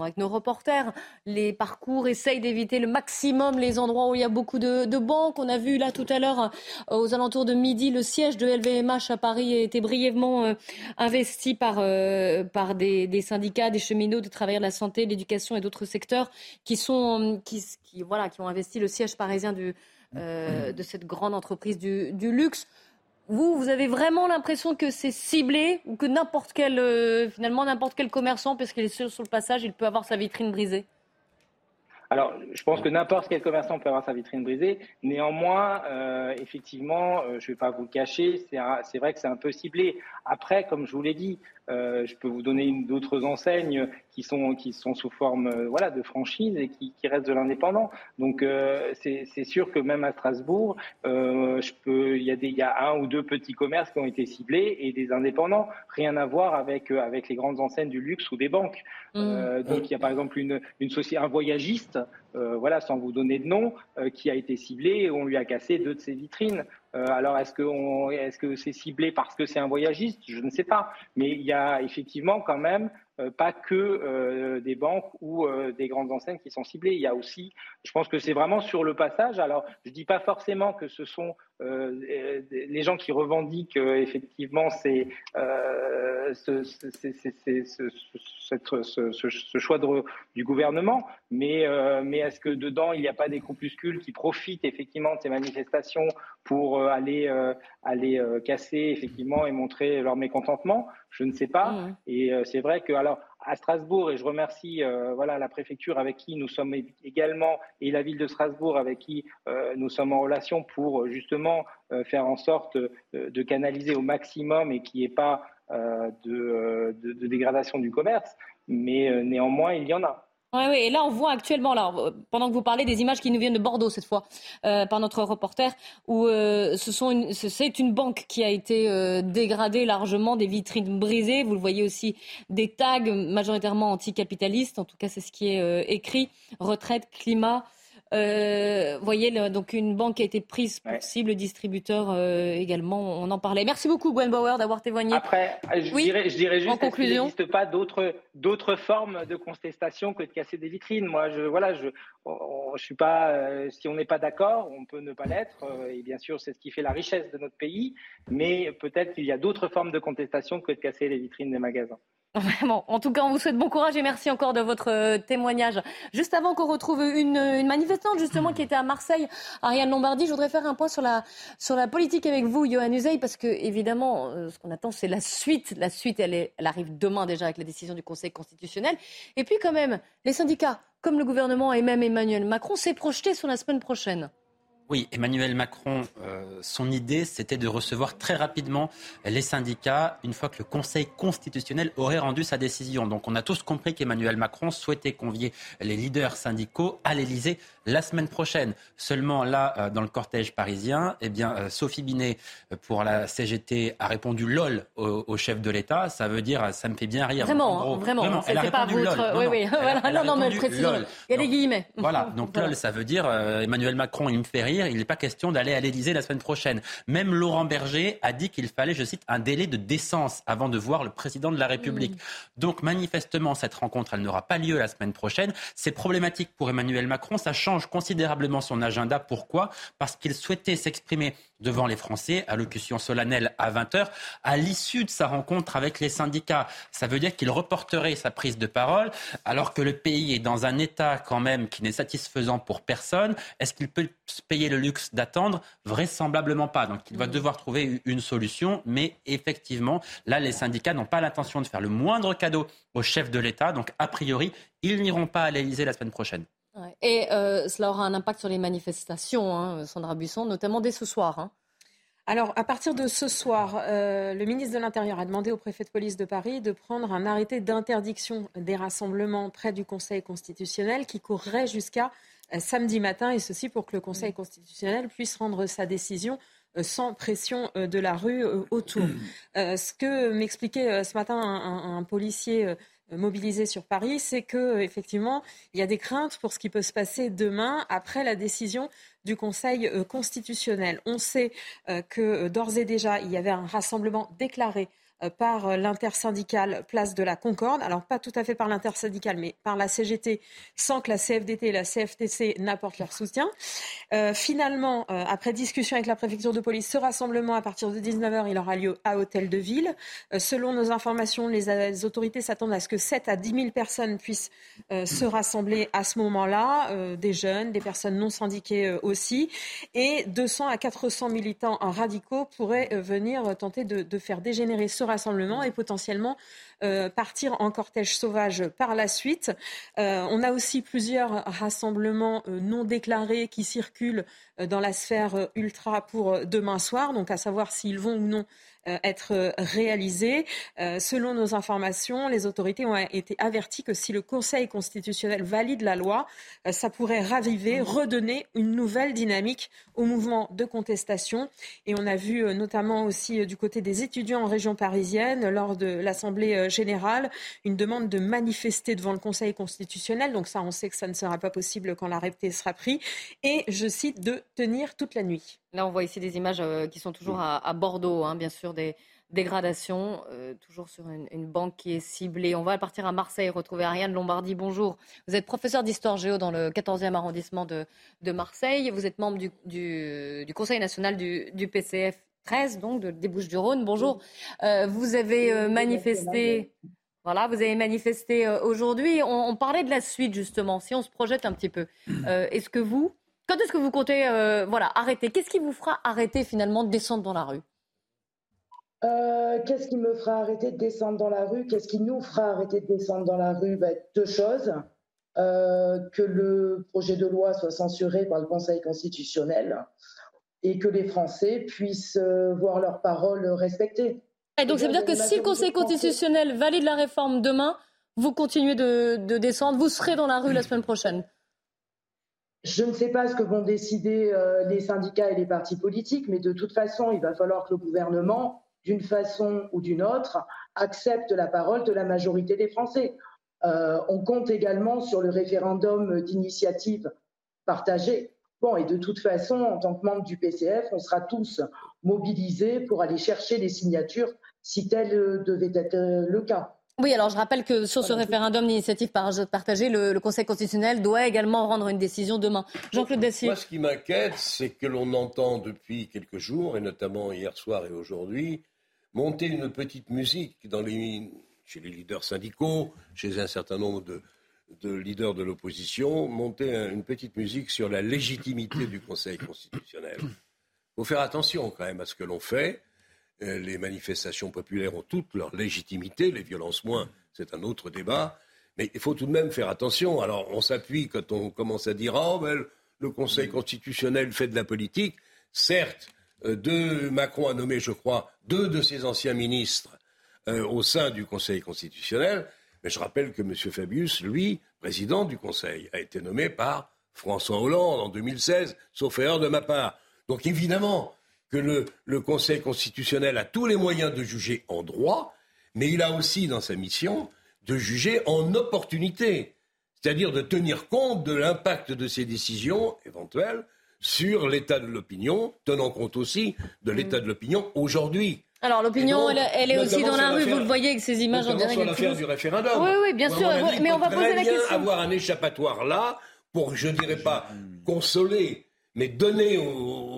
avec nos reporters, les parcours essayent d'éviter le maximum les endroits où il y a beaucoup de, banques. On a vu là tout à l'heure, euh, aux alentours de midi, le siège de LVMH à Paris a été brièvement euh, investi par, des, syndicats, des cheminots, des travailleurs de la santé, de l'éducation et d'autres secteurs qui sont, qui, voilà, qui ont investi le siège parisien de cette grande entreprise du luxe. Vous, vous avez vraiment l'impression que c'est ciblé ou que n'importe quel, euh, finalement, n'importe quel commerçant, parce qu'il est sur, sur le passage, il peut avoir sa vitrine brisée? Alors, je pense que n'importe quel commerçant peut avoir sa vitrine brisée. Néanmoins, euh, effectivement, euh, je ne vais pas vous le cacher, c'est vrai que c'est un peu ciblé. Après, comme je vous l'ai dit, euh, je peux vous donner d'autres enseignes qui sont, qui sont sous forme euh, voilà, de franchise et qui, qui restent de l'indépendant. Donc euh, c'est sûr que même à Strasbourg, euh, je peux, il, y a des, il y a un ou deux petits commerces qui ont été ciblés et des indépendants. Rien à voir avec, avec les grandes enseignes du luxe ou des banques. Mmh. donc il y a par exemple une, une société, un voyagiste euh, voilà, sans vous donner de nom, euh, qui a été ciblé on lui a cassé deux de ses vitrines. Euh, alors, est-ce que, c'est ciblé parce que c'est un voyagiste? Je ne sais pas. Mais il y a effectivement quand même pas que euh, des banques ou euh, des grandes enseignes qui sont ciblées. Il y a aussi, je pense que c'est vraiment sur le passage. Alors, je dis pas forcément que ce sont les gens qui revendiquent effectivement ces, ce, choix du gouvernement, mais, mais est-ce que dedans il n'y a pas des groupuscules qui profitent effectivement de ces manifestations pour aller, aller casser effectivement et montrer leur mécontentement? Je ne sais pas. Mmh. Et euh, c'est vrai que alors à Strasbourg, et je remercie euh, voilà la préfecture avec qui nous sommes également et la ville de Strasbourg avec qui euh, nous sommes en relation pour justement faire en sorte de canaliser au maximum et qu'il n'y ait pas de, de, dégradation du commerce. Mais néanmoins, il y en a. Oui, et là on voit actuellement, alors, pendant que vous parlez des images qui nous viennent de Bordeaux cette fois, euh, par notre reporter, où euh, ce sont c'est une banque qui a été euh, dégradée largement, des vitrines brisées. Vous le voyez aussi, des tags majoritairement anticapitalistes. En tout cas, c'est ce qui est écrit retraite, climat. Euh, vous voyez, donc une banque a été prise pour cible, distributeur euh, également, on en parlait. Merci beaucoup Gwen Bauer d'avoir témoigné. Après, je, dirais, je dirais juste qu'il n'existe pas d'autres formes de contestation que de casser des vitrines. Moi, je, voilà, je, je suis pas, euh, si on n'est pas d'accord, on peut ne pas l'être, et bien sûr, c'est ce qui fait la richesse de notre pays, mais peut-être qu'il y a d'autres formes de contestation que de casser les vitrines des magasins. <laughs> En tout cas, on vous souhaite bon courage et merci encore de votre euh, témoignage. Juste avant qu'on retrouve une, une, manifestante justement qui était à Marseille, Ariane Lombardi, je voudrais faire un point sur la, sur la politique avec vous, Johan Uzey, parce que évidemment, euh, ce qu'on attend, c'est la suite. La suite, elle, elle arrive demain déjà avec la décision du Conseil constitutionnel. Et puis quand même, les syndicats, comme le gouvernement et même Emmanuel Macron, s'est projeté sur la semaine prochaine. Oui, Emmanuel Macron, euh, son idée, c'était de recevoir très rapidement les syndicats une fois que le Conseil constitutionnel aurait rendu sa décision. Donc on a tous compris qu'Emmanuel Macron souhaitait convier les leaders syndicaux à l'Élysée la semaine prochaine. Seulement là, euh, dans le cortège parisien, eh bien, euh, Sophie Binet pour la CGT a répondu lol au, chef de l'État. Ça veut dire ça me fait bien rire. Vraiment, vraiment. Elle a répondu lol. oui, oui. Non, non, mais précisément. Il y a des guillemets. Voilà. <laughs> Donc lol, ça veut dire Emmanuel Macron, il me fait rire il n'est pas question d'aller à l'Élysée la semaine prochaine. Même Laurent Berger a dit qu'il fallait, je cite, un délai de décence avant de voir le président de la République. Mmh. Donc manifestement, cette rencontre, elle n'aura pas lieu la semaine prochaine. C'est problématique pour Emmanuel Macron. Ça change considérablement son agenda. Pourquoi? Parce qu'il souhaitait s'exprimer devant les Français, allocution solennelle à 20h, à l'issue de sa rencontre avec les syndicats. Ça veut dire qu'il reporterait sa prise de parole alors que le pays est dans un état quand même qui n'est satisfaisant pour personne. Est-ce qu'il peut se payer le luxe d'attendre? Vraisemblablement pas. Donc il va devoir trouver une solution. Mais effectivement, là, les syndicats n'ont pas l'intention de faire le moindre cadeau au chef de l'État. Donc a priori, ils n'iront pas à l'Élysée la semaine prochaine. Et euh, cela aura un impact sur les manifestations, hein, Sandra Buisson, notamment dès ce soir. Hein. Alors, à partir de ce soir, euh, le ministre de l'Intérieur a demandé au préfet de police de Paris de prendre un arrêté d'interdiction des rassemblements près du Conseil constitutionnel qui courrait jusqu'à euh, samedi matin, et ceci pour que le Conseil constitutionnel puisse rendre sa décision sans pression de la rue autour. ce que m'expliquait ce matin un policier euh, mobilisés sur Paris, c'est que effectivement, il y a des craintes pour ce qui peut se passer demain après la décision du Conseil euh, constitutionnel. On sait euh, que d'ores et déjà, il y avait un rassemblement déclaré euh, par euh, l'intersyndicale Place de la Concorde. Alors pas tout à fait par l'intersyndicale, mais par la CGT, sans que la CFDT et la CFTC n'apportent leur soutien. Euh, finalement, après discussion avec la préfecture de police, ce rassemblement à partir de 19h, il aura lieu à Hôtel de Ville. selon nos informations, les, autorités s'attendent à ce que 7 à 10 000 personnes puissent se rassembler à ce moment-là, des jeunes, des personnes non syndiquées aussi, et 200 à 400 militants radicaux pourraient venir tenter de, de faire dégénérer ce rassemblement et potentiellement partir en cortège sauvage par la suite. on a aussi plusieurs rassemblements non déclarés qui circulent dans la sphère ultra pour demain soir, donc à savoir s'ils vont ou non euh, être euh, réalisé. Euh, selon nos informations, les autorités ont été averties que si le Conseil constitutionnel valide la loi, ça pourrait raviver, redonner une nouvelle dynamique au mouvement de contestation. Et on a vu notamment aussi du côté des étudiants en région parisienne, lors de l'Assemblée générale, une demande de manifester devant le Conseil constitutionnel. Donc ça, on sait que ça ne sera pas possible quand l'arrêté sera pris. Et, je cite, de tenir toute la nuit. Là, on voit ici des images euh, qui sont toujours à, Bordeaux, hein, bien sûr, des dégradations, euh, toujours sur une, banque qui est ciblée. On va partir à Marseille, retrouver Ariane Lombardi. Bonjour. Vous êtes professeur d'histoire géo dans le 14e arrondissement de, Marseille. Vous êtes membre du, Conseil national du, PCF 13, donc de, des Bouches-du-Rhône. Bonjour. Euh, vous avez manifesté. Voilà, vous avez manifesté aujourd'hui. On, on, parlait de la suite, justement. Si on se projette un petit peu, <coughs> est-ce que vous, quand est-ce que vous comptez euh, voilà, arrêter? Qu'est-ce qui vous fera arrêter finalement de descendre dans la rue? Euh, Qu'est-ce qui me fera arrêter de descendre dans la rue? Qu'est-ce qui nous fera arrêter de descendre dans la rue? Ben, Deux choses. Euh, que le projet de loi soit censuré par le Conseil constitutionnel et que les Français puissent voir leurs paroles respectées. Et donc ça veut dire que si le Conseil constitutionnel valide la réforme demain, vous continuez de descendre, vous serez dans la rue la semaine prochaine je ne sais pas ce que vont décider euh, les syndicats et les partis politiques, mais de toute façon, il va falloir que le gouvernement, d'une façon ou d'une autre, accepte la parole de la majorité des Français. Euh, on compte également sur le référendum d'initiative partagée. Bon, et de toute façon, en tant que membre du PCF, on sera tous mobilisés pour aller chercher les signatures si tel devait être le cas. Oui, alors je rappelle que sur ce référendum d'initiative partagée, le, le, Conseil constitutionnel doit également rendre une décision demain. Jean-Claude Dacier. Moi, ce qui m'inquiète, c'est que l'on entend depuis quelques jours, et notamment hier soir et aujourd'hui, monter une petite musique chez les leaders syndicaux, chez un certain nombre de, de leaders de l'opposition, monter une petite musique sur la légitimité du Conseil constitutionnel. Il faut faire attention quand même à ce que l'on fait. Euh, les manifestations populaires ont toute leur légitimité, les violences moins, c'est un autre débat. Mais il faut tout de même faire attention. Alors, on s'appuie quand on commence à dire oh, ben, le Conseil constitutionnel fait de la politique. Certes, euh, Macron a nommé, je crois, deux de ses anciens ministres euh, au sein du Conseil constitutionnel. Mais je rappelle que M. Fabius, lui, président du Conseil, a été nommé par François Hollande en 2016, sauf erreur de ma part. Donc évidemment, que le, Conseil constitutionnel a tous les moyens de juger en droit, mais il a aussi dans sa mission de juger en opportunité, c'est-à-dire de tenir compte de l'impact de ses décisions éventuelles sur l'état de l'opinion, tenant compte aussi de l'état de l'opinion aujourd'hui. Alors l'opinion, elle, est aussi dans la rue, vous le voyez avec ces images en direct. sur l'affaire du référendum. Oui, oui, bien sûr, mais on va poser la question. avoir un échappatoire là pour, je ne dirais pas, consoler mais donner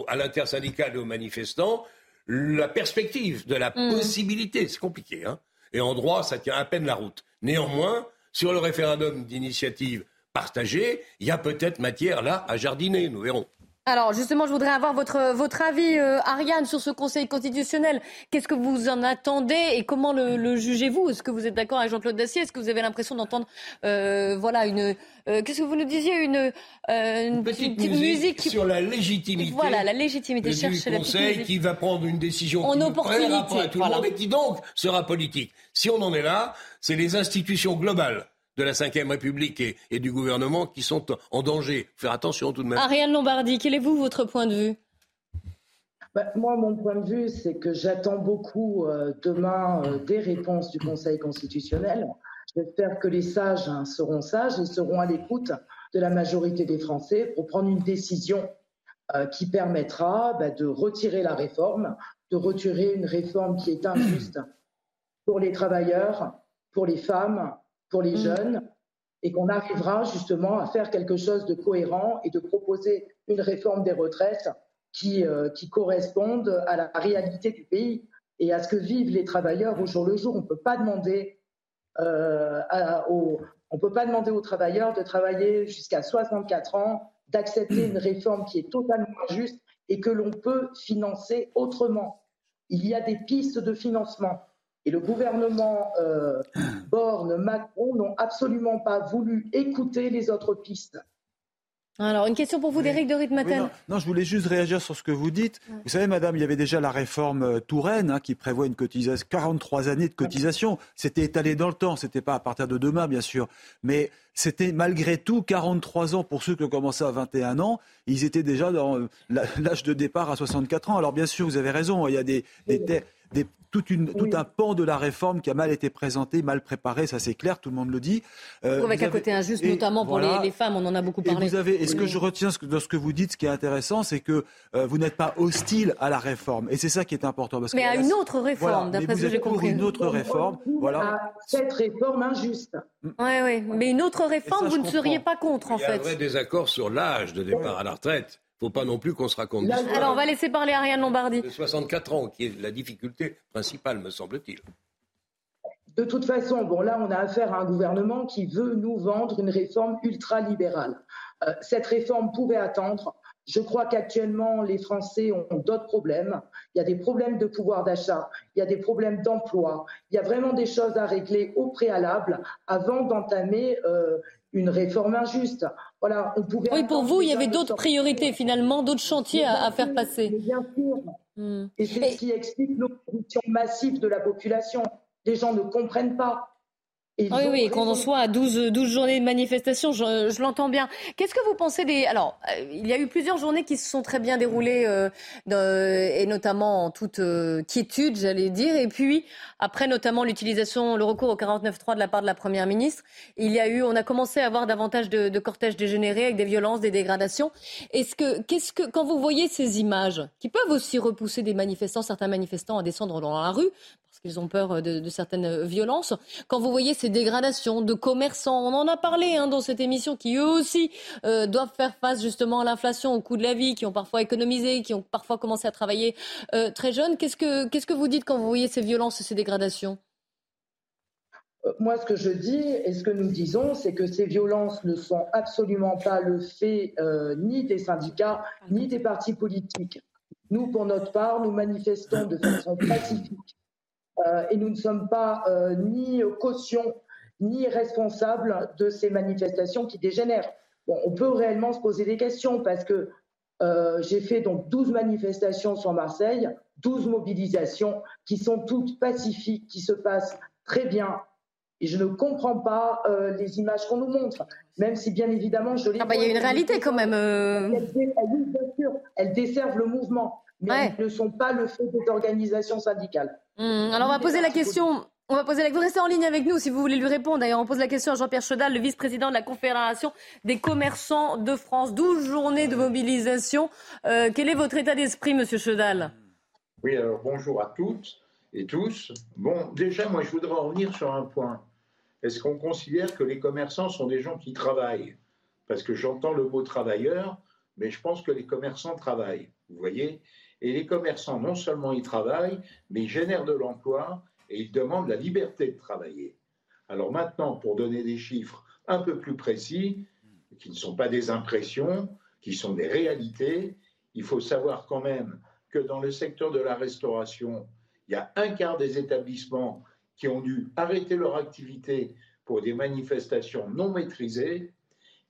à l'intersyndical et aux manifestants la perspective de la mm. possibilité. C'est compliqué, hein Et en droit, ça tient à peine la route. Néanmoins, sur le référendum d'initiative partagée, il y a peut-être matière là à jardiner, nous verrons. Alors justement, je voudrais avoir votre, votre avis, euh, Ariane, sur ce Conseil constitutionnel. Qu'est-ce que vous en attendez et comment le, jugez-vous? Est-ce que vous êtes d'accord avec Jean-Claude Dacier? Est-ce que vous avez l'impression d'entendre, euh, voilà, une, euh, qu'est-ce que vous nous disiez, une, une, petite, musique, sur la légitimité. Voilà, la légitimité. Du Conseil qui va prendre une décision en opportunité, à tout le monde et qui donc sera politique. Si on en est là, c'est les institutions globales de la Ve République et, du gouvernement qui sont en danger. Faire attention tout de même. Ariane Lombardi, quel est vous votre point de vue? Bah, moi, mon point de vue, c'est que j'attends beaucoup euh, demain euh, des réponses du Conseil constitutionnel. J'espère que les sages hein, seront sages et seront à l'écoute de la majorité des Français pour prendre une décision euh, qui permettra bah, de retirer la réforme, de retirer une réforme qui est injuste pour les travailleurs, pour les femmes, pour les mm. jeunes et qu'on arrivera justement à faire quelque chose de cohérent et de proposer une réforme des retraites qui, euh, qui corresponde à la réalité du pays et à ce que vivent les travailleurs au jour le jour. On ne peut pas demander euh, aux, on peut pas demander aux travailleurs de travailler jusqu'à 64 ans, d'accepter une réforme qui est totalement injuste et que l'on peut financer autrement. Il y a des pistes de financement. Et le gouvernement euh, Borne-Macron n'ont absolument pas voulu écouter les autres pistes. Alors, une question pour vous, Déric de Ritmaten. non, non, je voulais juste réagir sur ce que vous dites. Vous savez, madame, il y avait déjà la réforme euh, Touraine hein, qui prévoit une cotisation, 43 années de cotisation. C'était étalé dans le temps, c'était pas à partir de demain, bien sûr. Mais c'était malgré tout 43 ans pour ceux qui ont commencé à 21 ans. Ils étaient déjà dans euh, l'âge de départ à 64 ans. Alors, bien sûr, vous avez raison, il y a des, des, des tout un pan de la réforme qui a mal été présenté, mal préparé, ça c'est clair, tout le monde le dit. Euh, avec un côté injuste, notamment pour les, femmes, on en a beaucoup parlé. Et, vous avez, et ce que je retiens dans ce que vous dites, ce qui est intéressant, c'est que euh, vous n'êtes pas hostile à la réforme. Et c'est ça qui est important. Parce mais à une autre réforme, d'après ce que j'ai compris. une autre réforme. Voilà. cette réforme injuste. Oui, oui. Mais une autre réforme, vous ne seriez pas contre, en fait. Il y a un vrai désaccord sur l'âge de départ à la retraite faut pas non plus qu'on se raconte Alors, on va laisser parler Ariane Lombardi. De 64 ans, qui est la difficulté principale, me semble-t-il. De toute façon, bon, là, on a affaire à un gouvernement qui veut nous vendre une réforme ultra-libérale. Euh, cette réforme pouvait attendre. Je crois qu'actuellement, les Français ont d'autres problèmes. Il y a des problèmes de pouvoir d'achat, il y a des problèmes d'emploi, il y a vraiment des choses à régler au préalable avant d'entamer euh, une réforme injuste. Voilà, on pouvait oui, pour vous, il y avait d'autres priorités finalement, d'autres chantiers à, faire passer. Bien sûr. Hmm. Et c'est ce qui explique l'opposition massive de la population. Les gens ne comprennent pas. Oui, oui, qu'on en soit à 12, 12 journées de manifestation, je, je l'entends bien. Qu'est-ce que vous pensez des... Alors, euh, il y a eu plusieurs journées qui se sont très bien déroulées, euh, et notamment en toute euh, quiétude, j'allais dire. Et puis, après notamment l'utilisation, le recours au 49.3 de la part de la Première ministre, il y a eu, on a commencé à avoir davantage de, de cortèges dégénérés avec des violences, des dégradations. Est-ce que, qu'est-ce que, quand vous voyez ces images, qui peuvent aussi repousser des manifestants, certains manifestants à descendre dans la rue, ils ont peur de, certaines violences. Quand vous voyez ces dégradations de commerçants, on en a parlé hein, dans cette émission, qui eux aussi euh, doivent faire face justement à l'inflation, au coût de la vie, qui ont parfois économisé, qui ont parfois commencé à travailler euh, très jeunes. Qu'est-ce que, vous dites quand vous voyez ces violences et ces dégradations? Euh, moi, ce que je dis et ce que nous disons, c'est que ces violences ne sont absolument pas le fait ni des syndicats, ni des partis politiques. Nous, pour notre part, nous manifestons de façon pacifique euh, et nous ne sommes pas euh, ni caution ni responsables de ces manifestations qui dégénèrent. Bon, on peut réellement se poser des questions parce que euh, j'ai fait donc 12 manifestations sur Marseille, 12 mobilisations qui sont toutes pacifiques, qui se passent très bien. Et je ne comprends pas les images qu'on nous montre, même si bien évidemment je les. Ah bah il y a une réalité quand même. Elles desservent le mouvement, mais ne sont pas le fait des organisations syndicales. Mmh, alors on va poser la question. On va poser la... Vous restez en ligne avec nous si vous voulez lui répondre. D'ailleurs, on pose la question à Jean-Pierre Chedal, le vice-président de la Confédération des commerçants de France. 12 journées de mobilisation. Euh, quel est votre état d'esprit, monsieur Chedal Oui, alors bonjour à toutes et tous. Bon, déjà, moi, je voudrais revenir sur un point. Est-ce qu'on considère que les commerçants sont des gens qui travaillent? Parce que j'entends le mot travailleur, mais je pense que les commerçants travaillent. Vous voyez? Et les commerçants, non seulement ils travaillent, mais ils génèrent de l'emploi et ils demandent la liberté de travailler. Alors maintenant, pour donner des chiffres un peu plus précis, qui ne sont pas des impressions, qui sont des réalités, il faut savoir quand même que dans le secteur de la restauration, il y a un quart des établissements qui ont dû arrêter leur activité pour des manifestations non maîtrisées.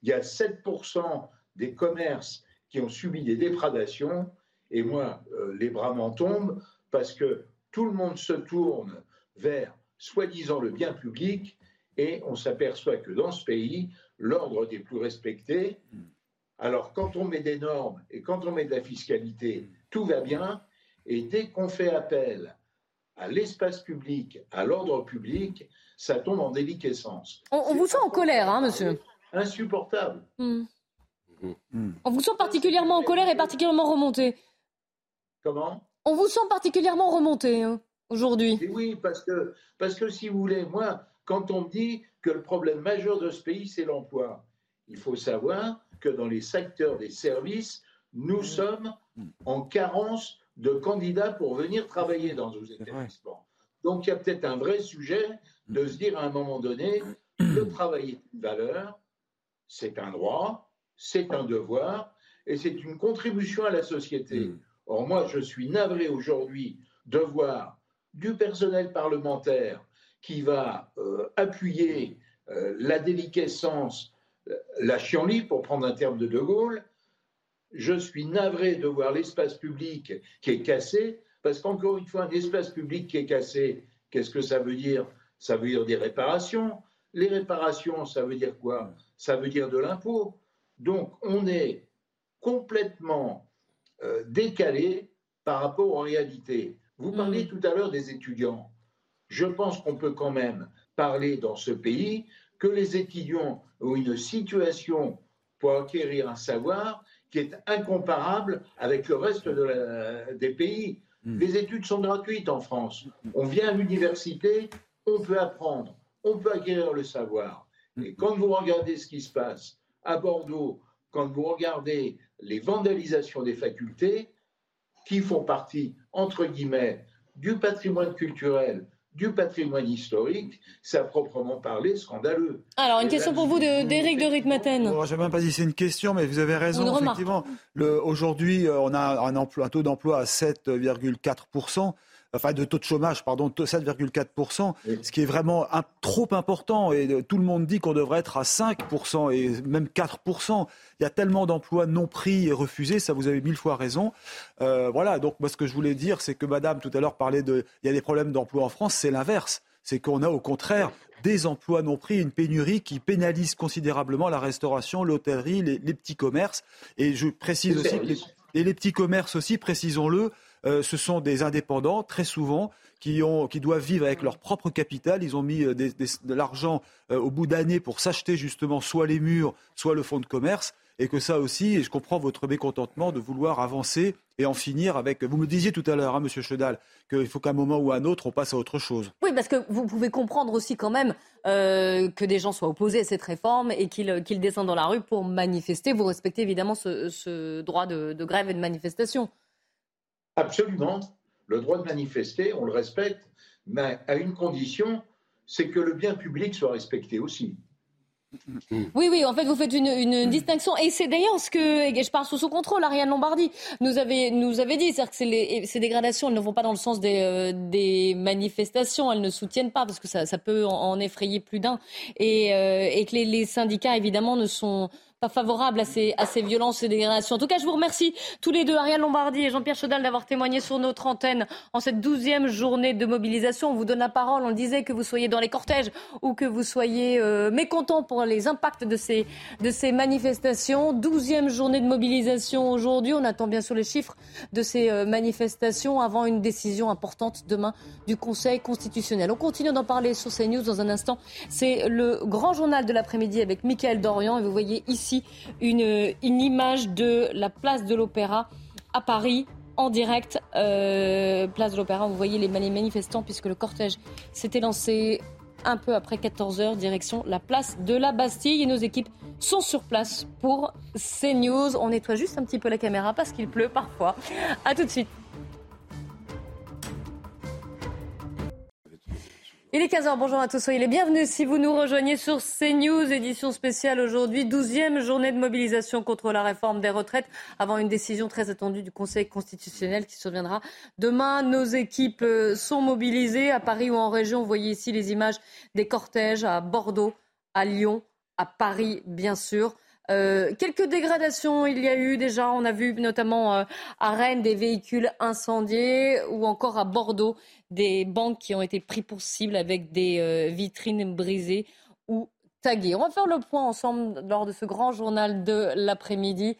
Il y a 7% des commerces qui ont subi des dégradations et moi, euh, les bras m'en tombent parce que tout le monde se tourne vers soi-disant le bien public et on s'aperçoit que dans ce pays, l'ordre des plus respectés, alors quand on met des normes et quand on met de la fiscalité, tout va bien. Et dès qu'on fait appel à l'espace public, à l'ordre public, ça tombe en déliquescence. On, vous sent en colère, hein, monsieur Insupportable. Hmm. On vous sent particulièrement en colère et particulièrement remonté. On vous sent particulièrement remonté hein, aujourd'hui. Oui, parce que, parce que si vous voulez, moi, quand on me dit que le problème majeur de ce pays, c'est l'emploi, il faut savoir que dans les secteurs des services, nous sommes en carence de candidats pour venir travailler dans nos établissements. Donc il y a peut-être un vrai sujet de se dire à un moment donné, le travail est une valeur, c'est un droit, c'est un devoir, et c'est une contribution à la société. Or, moi, je suis navré aujourd'hui de voir du personnel parlementaire qui va euh, appuyer euh, la déliquescence, la chienlit, pour prendre un terme de De Gaulle. Je suis navré de voir l'espace public qui est cassé, parce qu'encore une fois, un espace public qui est cassé, qu'est-ce que ça veut dire? Ça veut dire des réparations. Les réparations, ça veut dire quoi? Ça veut dire de l'impôt. Donc, on est complètement euh, décalé par rapport aux réalités. Vous parliez Mm. tout à l'heure des étudiants. Je pense qu'on peut quand même parler dans ce pays que les étudiants ont une situation pour acquérir un savoir qui est incomparable avec le reste de la- des pays. Les études sont gratuites en France. On vient à l'université, on peut apprendre, on peut acquérir le savoir. Et quand vous regardez ce qui se passe à Bordeaux, quand vous regardez les vandalisations des facultés, qui font partie, entre guillemets, du patrimoine culturel, du patrimoine historique, c'est à proprement parler scandaleux. Alors, une Et question là, pour vous de- d'Éric de Ritmaten. Bon, je ne sais même pas si c'est une question, mais vous avez raison. Une. Effectivement, aujourd'hui, euh, on a un, emploi, un taux d'emploi à 7,4%. Enfin, de taux de chômage, pardon, de 7,4%, ce qui est vraiment un- trop important. Et euh, tout le monde dit qu'on devrait être à 5% et même 4%. Il y a tellement d'emplois non pris et refusés, ça vous avez mille fois raison. Euh, voilà, donc moi ce que je voulais dire, c'est que Madame tout à l'heure parlait de... Il y a des problèmes d'emploi en France, c'est l'inverse. C'est qu'on a au contraire des emplois non pris, une pénurie qui pénalise considérablement la restauration, l'hôtellerie, les, les petits commerces. Et je précise aussi que les, services. et les petits commerces aussi, précisons-le, euh, ce sont des indépendants, très souvent, qui, ont, qui doivent vivre avec leur propre capital. Ils ont mis euh, de l'argent euh, au bout d'années pour s'acheter justement soit les murs, soit le fonds de commerce. Et que ça aussi, et je comprends votre mécontentement de vouloir avancer et en finir avec. Vous me disiez tout à l'heure, hein, Monsieur Chedal, qu'il faut qu'à un moment ou à un autre, on passe à autre chose. Oui, parce que vous pouvez comprendre aussi quand même que des gens soient opposés à cette réforme et qu'ils descendent dans la rue pour manifester. Vous respectez évidemment ce, droit de grève et de manifestation. Absolument. Le droit de manifester, on le respecte, mais à une condition, c'est que le bien public soit respecté aussi. Oui, oui, en fait, vous faites une, distinction. Et c'est d'ailleurs ce que, et je parle sous son contrôle, Ariane Lombardi nous avait, nous avait dit. C'est-à-dire que ces dégradations, elles ne vont pas dans le sens des, euh, manifestations. Elles ne soutiennent pas, parce que ça, peut en, effrayer plus d'un. Et, euh, et que les, les syndicats, évidemment, ne sont pas favorables à ces, violences et dégradations. En tout cas, je vous remercie tous les deux, Ariane Lombardi et Jean-Pierre Chaudal, d'avoir témoigné sur notre antenne en cette douzième journée de mobilisation. On vous donne la parole. On le disait, que vous soyez dans les cortèges ou que vous soyez euh, mécontents pour les impacts de ces, manifestations. Douzième journée de mobilisation aujourd'hui. On attend bien sûr les chiffres de ces euh, manifestations avant une décision importante demain du Conseil constitutionnel. On continue d'en parler sur CNews dans un instant. C'est le grand journal de l'après-midi avec Mickaël Dorian. Et vous voyez ici une, image de la place de l'Opéra à Paris en direct, euh, place de l'Opéra. Vous voyez les mani- manifestants puisque le cortège s'était lancé un peu après 14 heures, direction la place de la Bastille. Et nos équipes sont sur place pour CNews. On nettoie juste un petit peu la caméra parce qu'il pleut parfois. À tout de suite. Il est 15h, bonjour à tous, soyez les bienvenus si vous nous rejoignez sur CNews, édition spéciale aujourd'hui, 12e journée de mobilisation contre la réforme des retraites, avant une décision très attendue du Conseil constitutionnel qui surviendra demain. Nos équipes euh, sont mobilisées à Paris ou en région. Vous voyez ici les images des cortèges à Bordeaux, à Lyon, à Paris, bien sûr. Euh, quelques dégradations il y a eu déjà. On a vu notamment euh, à Rennes des véhicules incendiés ou encore à Bordeaux des banques qui ont été pris pour cible avec des euh, vitrines brisées ou taguées. On va faire le point ensemble lors de ce grand journal de l'après-midi.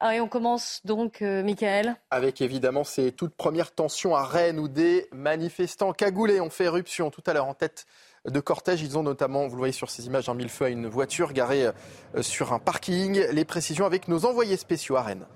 Ah, et on commence donc, Michael. Avec évidemment ces toutes premières tensions à Rennes où des manifestants cagoulés ont fait éruption tout à l'heure en tête de cortège. Ils ont notamment, vous le voyez sur ces images, un millefeuille, une voiture garée euh, sur un parking. Les précisions avec nos envoyés spéciaux à Rennes.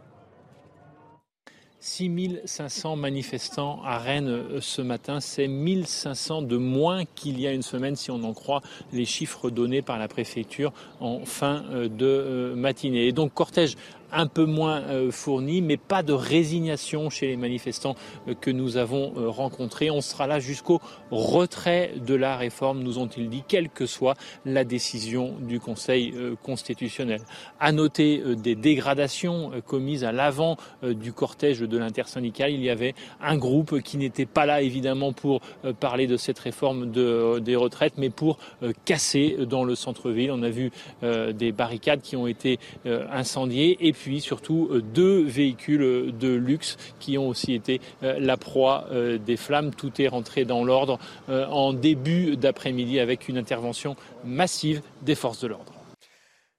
6500 manifestants à Rennes euh, ce matin, c'est 1500 de moins qu'il y a une semaine si on en croit les chiffres donnés par la préfecture en fin euh, de matinée. Et donc cortège un peu moins fournis, mais pas de résignation chez les manifestants que nous avons rencontrés. On sera là jusqu'au retrait de la réforme, nous ont-ils dit, quelle que soit la décision du Conseil constitutionnel. À noter des dégradations commises à l'avant du cortège de l'intersyndicale. Il y avait un groupe qui n'était pas là, évidemment, pour parler de cette réforme des retraites, mais pour casser dans le centre-ville. On a vu des barricades qui ont été incendiées et puis surtout deux véhicules de luxe qui ont aussi été la proie des flammes. Tout est rentré dans l'ordre en début d'après-midi avec une intervention massive des forces de l'ordre.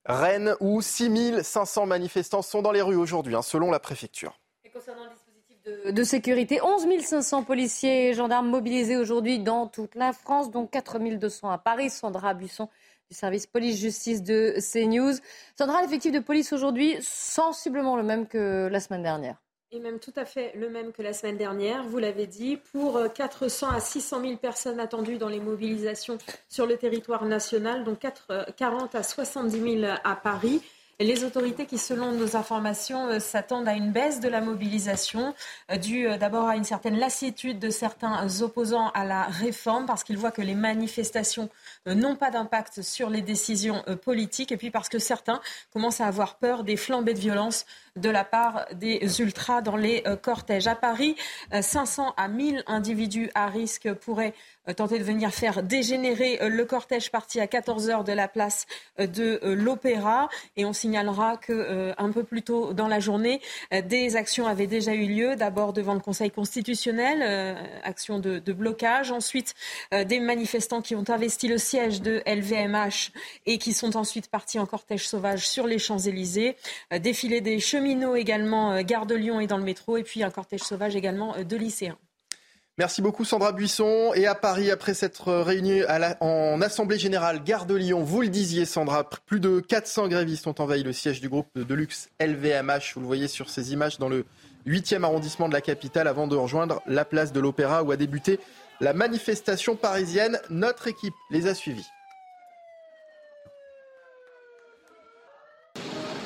Rennes, où 6500 manifestants sont dans les rues aujourd'hui, hein, selon la préfecture. Et concernant le dispositif de, sécurité, 11 500 policiers et gendarmes mobilisés aujourd'hui dans toute la France, dont 4 200 à Paris. Sandra Buisson du service police-justice de CNews. Sandra, l'effectif de police aujourd'hui, sensiblement le même que la semaine dernière. Et même tout à fait le même que la semaine dernière, vous l'avez dit, pour 400 euh, à 600 000 personnes attendues dans les mobilisations sur le territoire national, donc 40 à 70 000 à Paris. Les autorités qui, selon nos informations, euh, s'attendent à une baisse de la mobilisation, euh, due euh, d'abord à une certaine lassitude de certains opposants à la réforme, parce qu'ils voient que les manifestations n'ont pas d'impact sur les décisions politiques, et puis parce que certains commencent à avoir peur des flambées de violence de la part des ultras dans les cortèges. À Paris, 500 à 1000 individus à risque pourraient euh, tenter de venir faire dégénérer euh, le cortège parti à 14h de la place euh, de l'Opéra. Et on signalera que un peu plus tôt dans la journée, des actions avaient déjà eu lieu. D'abord devant le Conseil constitutionnel, action de, blocage. Ensuite, des manifestants qui ont investi le siège de LVMH et qui sont ensuite partis en cortège sauvage sur les Champs-Élysées. Défilé des cheminots également, gare de Lyon et dans le métro. Et puis un cortège sauvage également de lycéens. Merci beaucoup Sandra Buisson. Et à Paris, après s'être réunie en Assemblée Générale Gare de Lyon, vous le disiez Sandra, plus de 400 grévistes ont envahi le siège du groupe de luxe LVMH. Vous le voyez sur ces images dans le 8e arrondissement de la capitale avant de rejoindre la place de l'Opéra où a débuté la manifestation parisienne. Notre équipe les a suivis.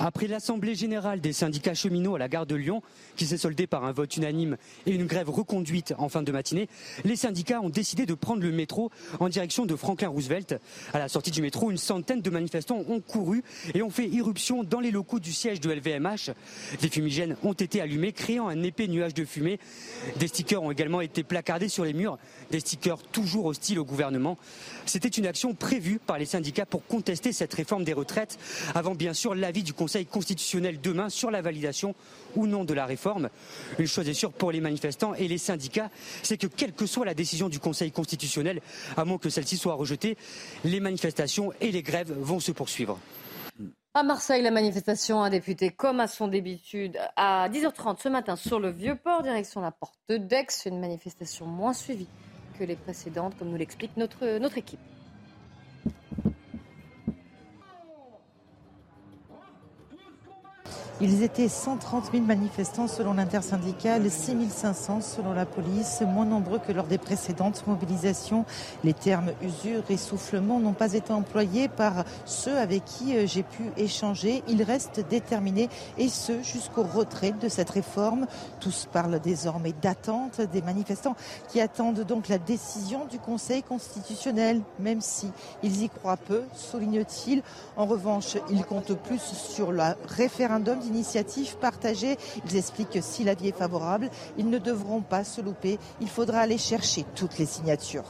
Après l'Assemblée générale des syndicats cheminots à la gare de Lyon, qui s'est soldée par un vote unanime et une grève reconduite en fin de matinée, les syndicats ont décidé de prendre le métro en direction de Franklin Roosevelt. À la sortie du métro, une centaine de manifestants ont couru et ont fait irruption dans les locaux du siège de LVMH. Des fumigènes ont été allumés, créant un épais nuage de fumée. Des stickers ont également été placardés sur les murs, des stickers toujours hostiles au gouvernement. C'était une action prévue par les syndicats pour contester cette réforme des retraites, avant bien sûr l'avis du Conseil Conseil constitutionnel demain sur la validation ou non de la réforme. Une chose est sûre pour les manifestants et les syndicats, c'est que quelle que soit la décision du Conseil constitutionnel, à moins que celle-ci soit rejetée, les manifestations et les grèves vont se poursuivre. À Marseille, la manifestation a débuté comme à son d'habitude à 10h30 ce matin sur le Vieux-Port, direction la porte d'Aix. Une manifestation moins suivie que les précédentes, comme nous l'explique notre, notre équipe. Ils étaient 130 000 manifestants selon l'intersyndicale, 6 500 selon la police, moins nombreux que lors des précédentes mobilisations. Les termes usure, essoufflement n'ont pas été employés par ceux avec qui euh, j'ai pu échanger. Ils restent déterminés et ce jusqu'au retrait de cette réforme. Tous parlent désormais d'attente des manifestants qui attendent donc la décision du Conseil constitutionnel, même si ils y croient peu, souligne-t-il. En revanche, ils comptent plus sur le référendum d'initiatives partagées. Ils expliquent que si l'avis est favorable, ils ne devront pas se louper. Il faudra aller chercher toutes les signatures.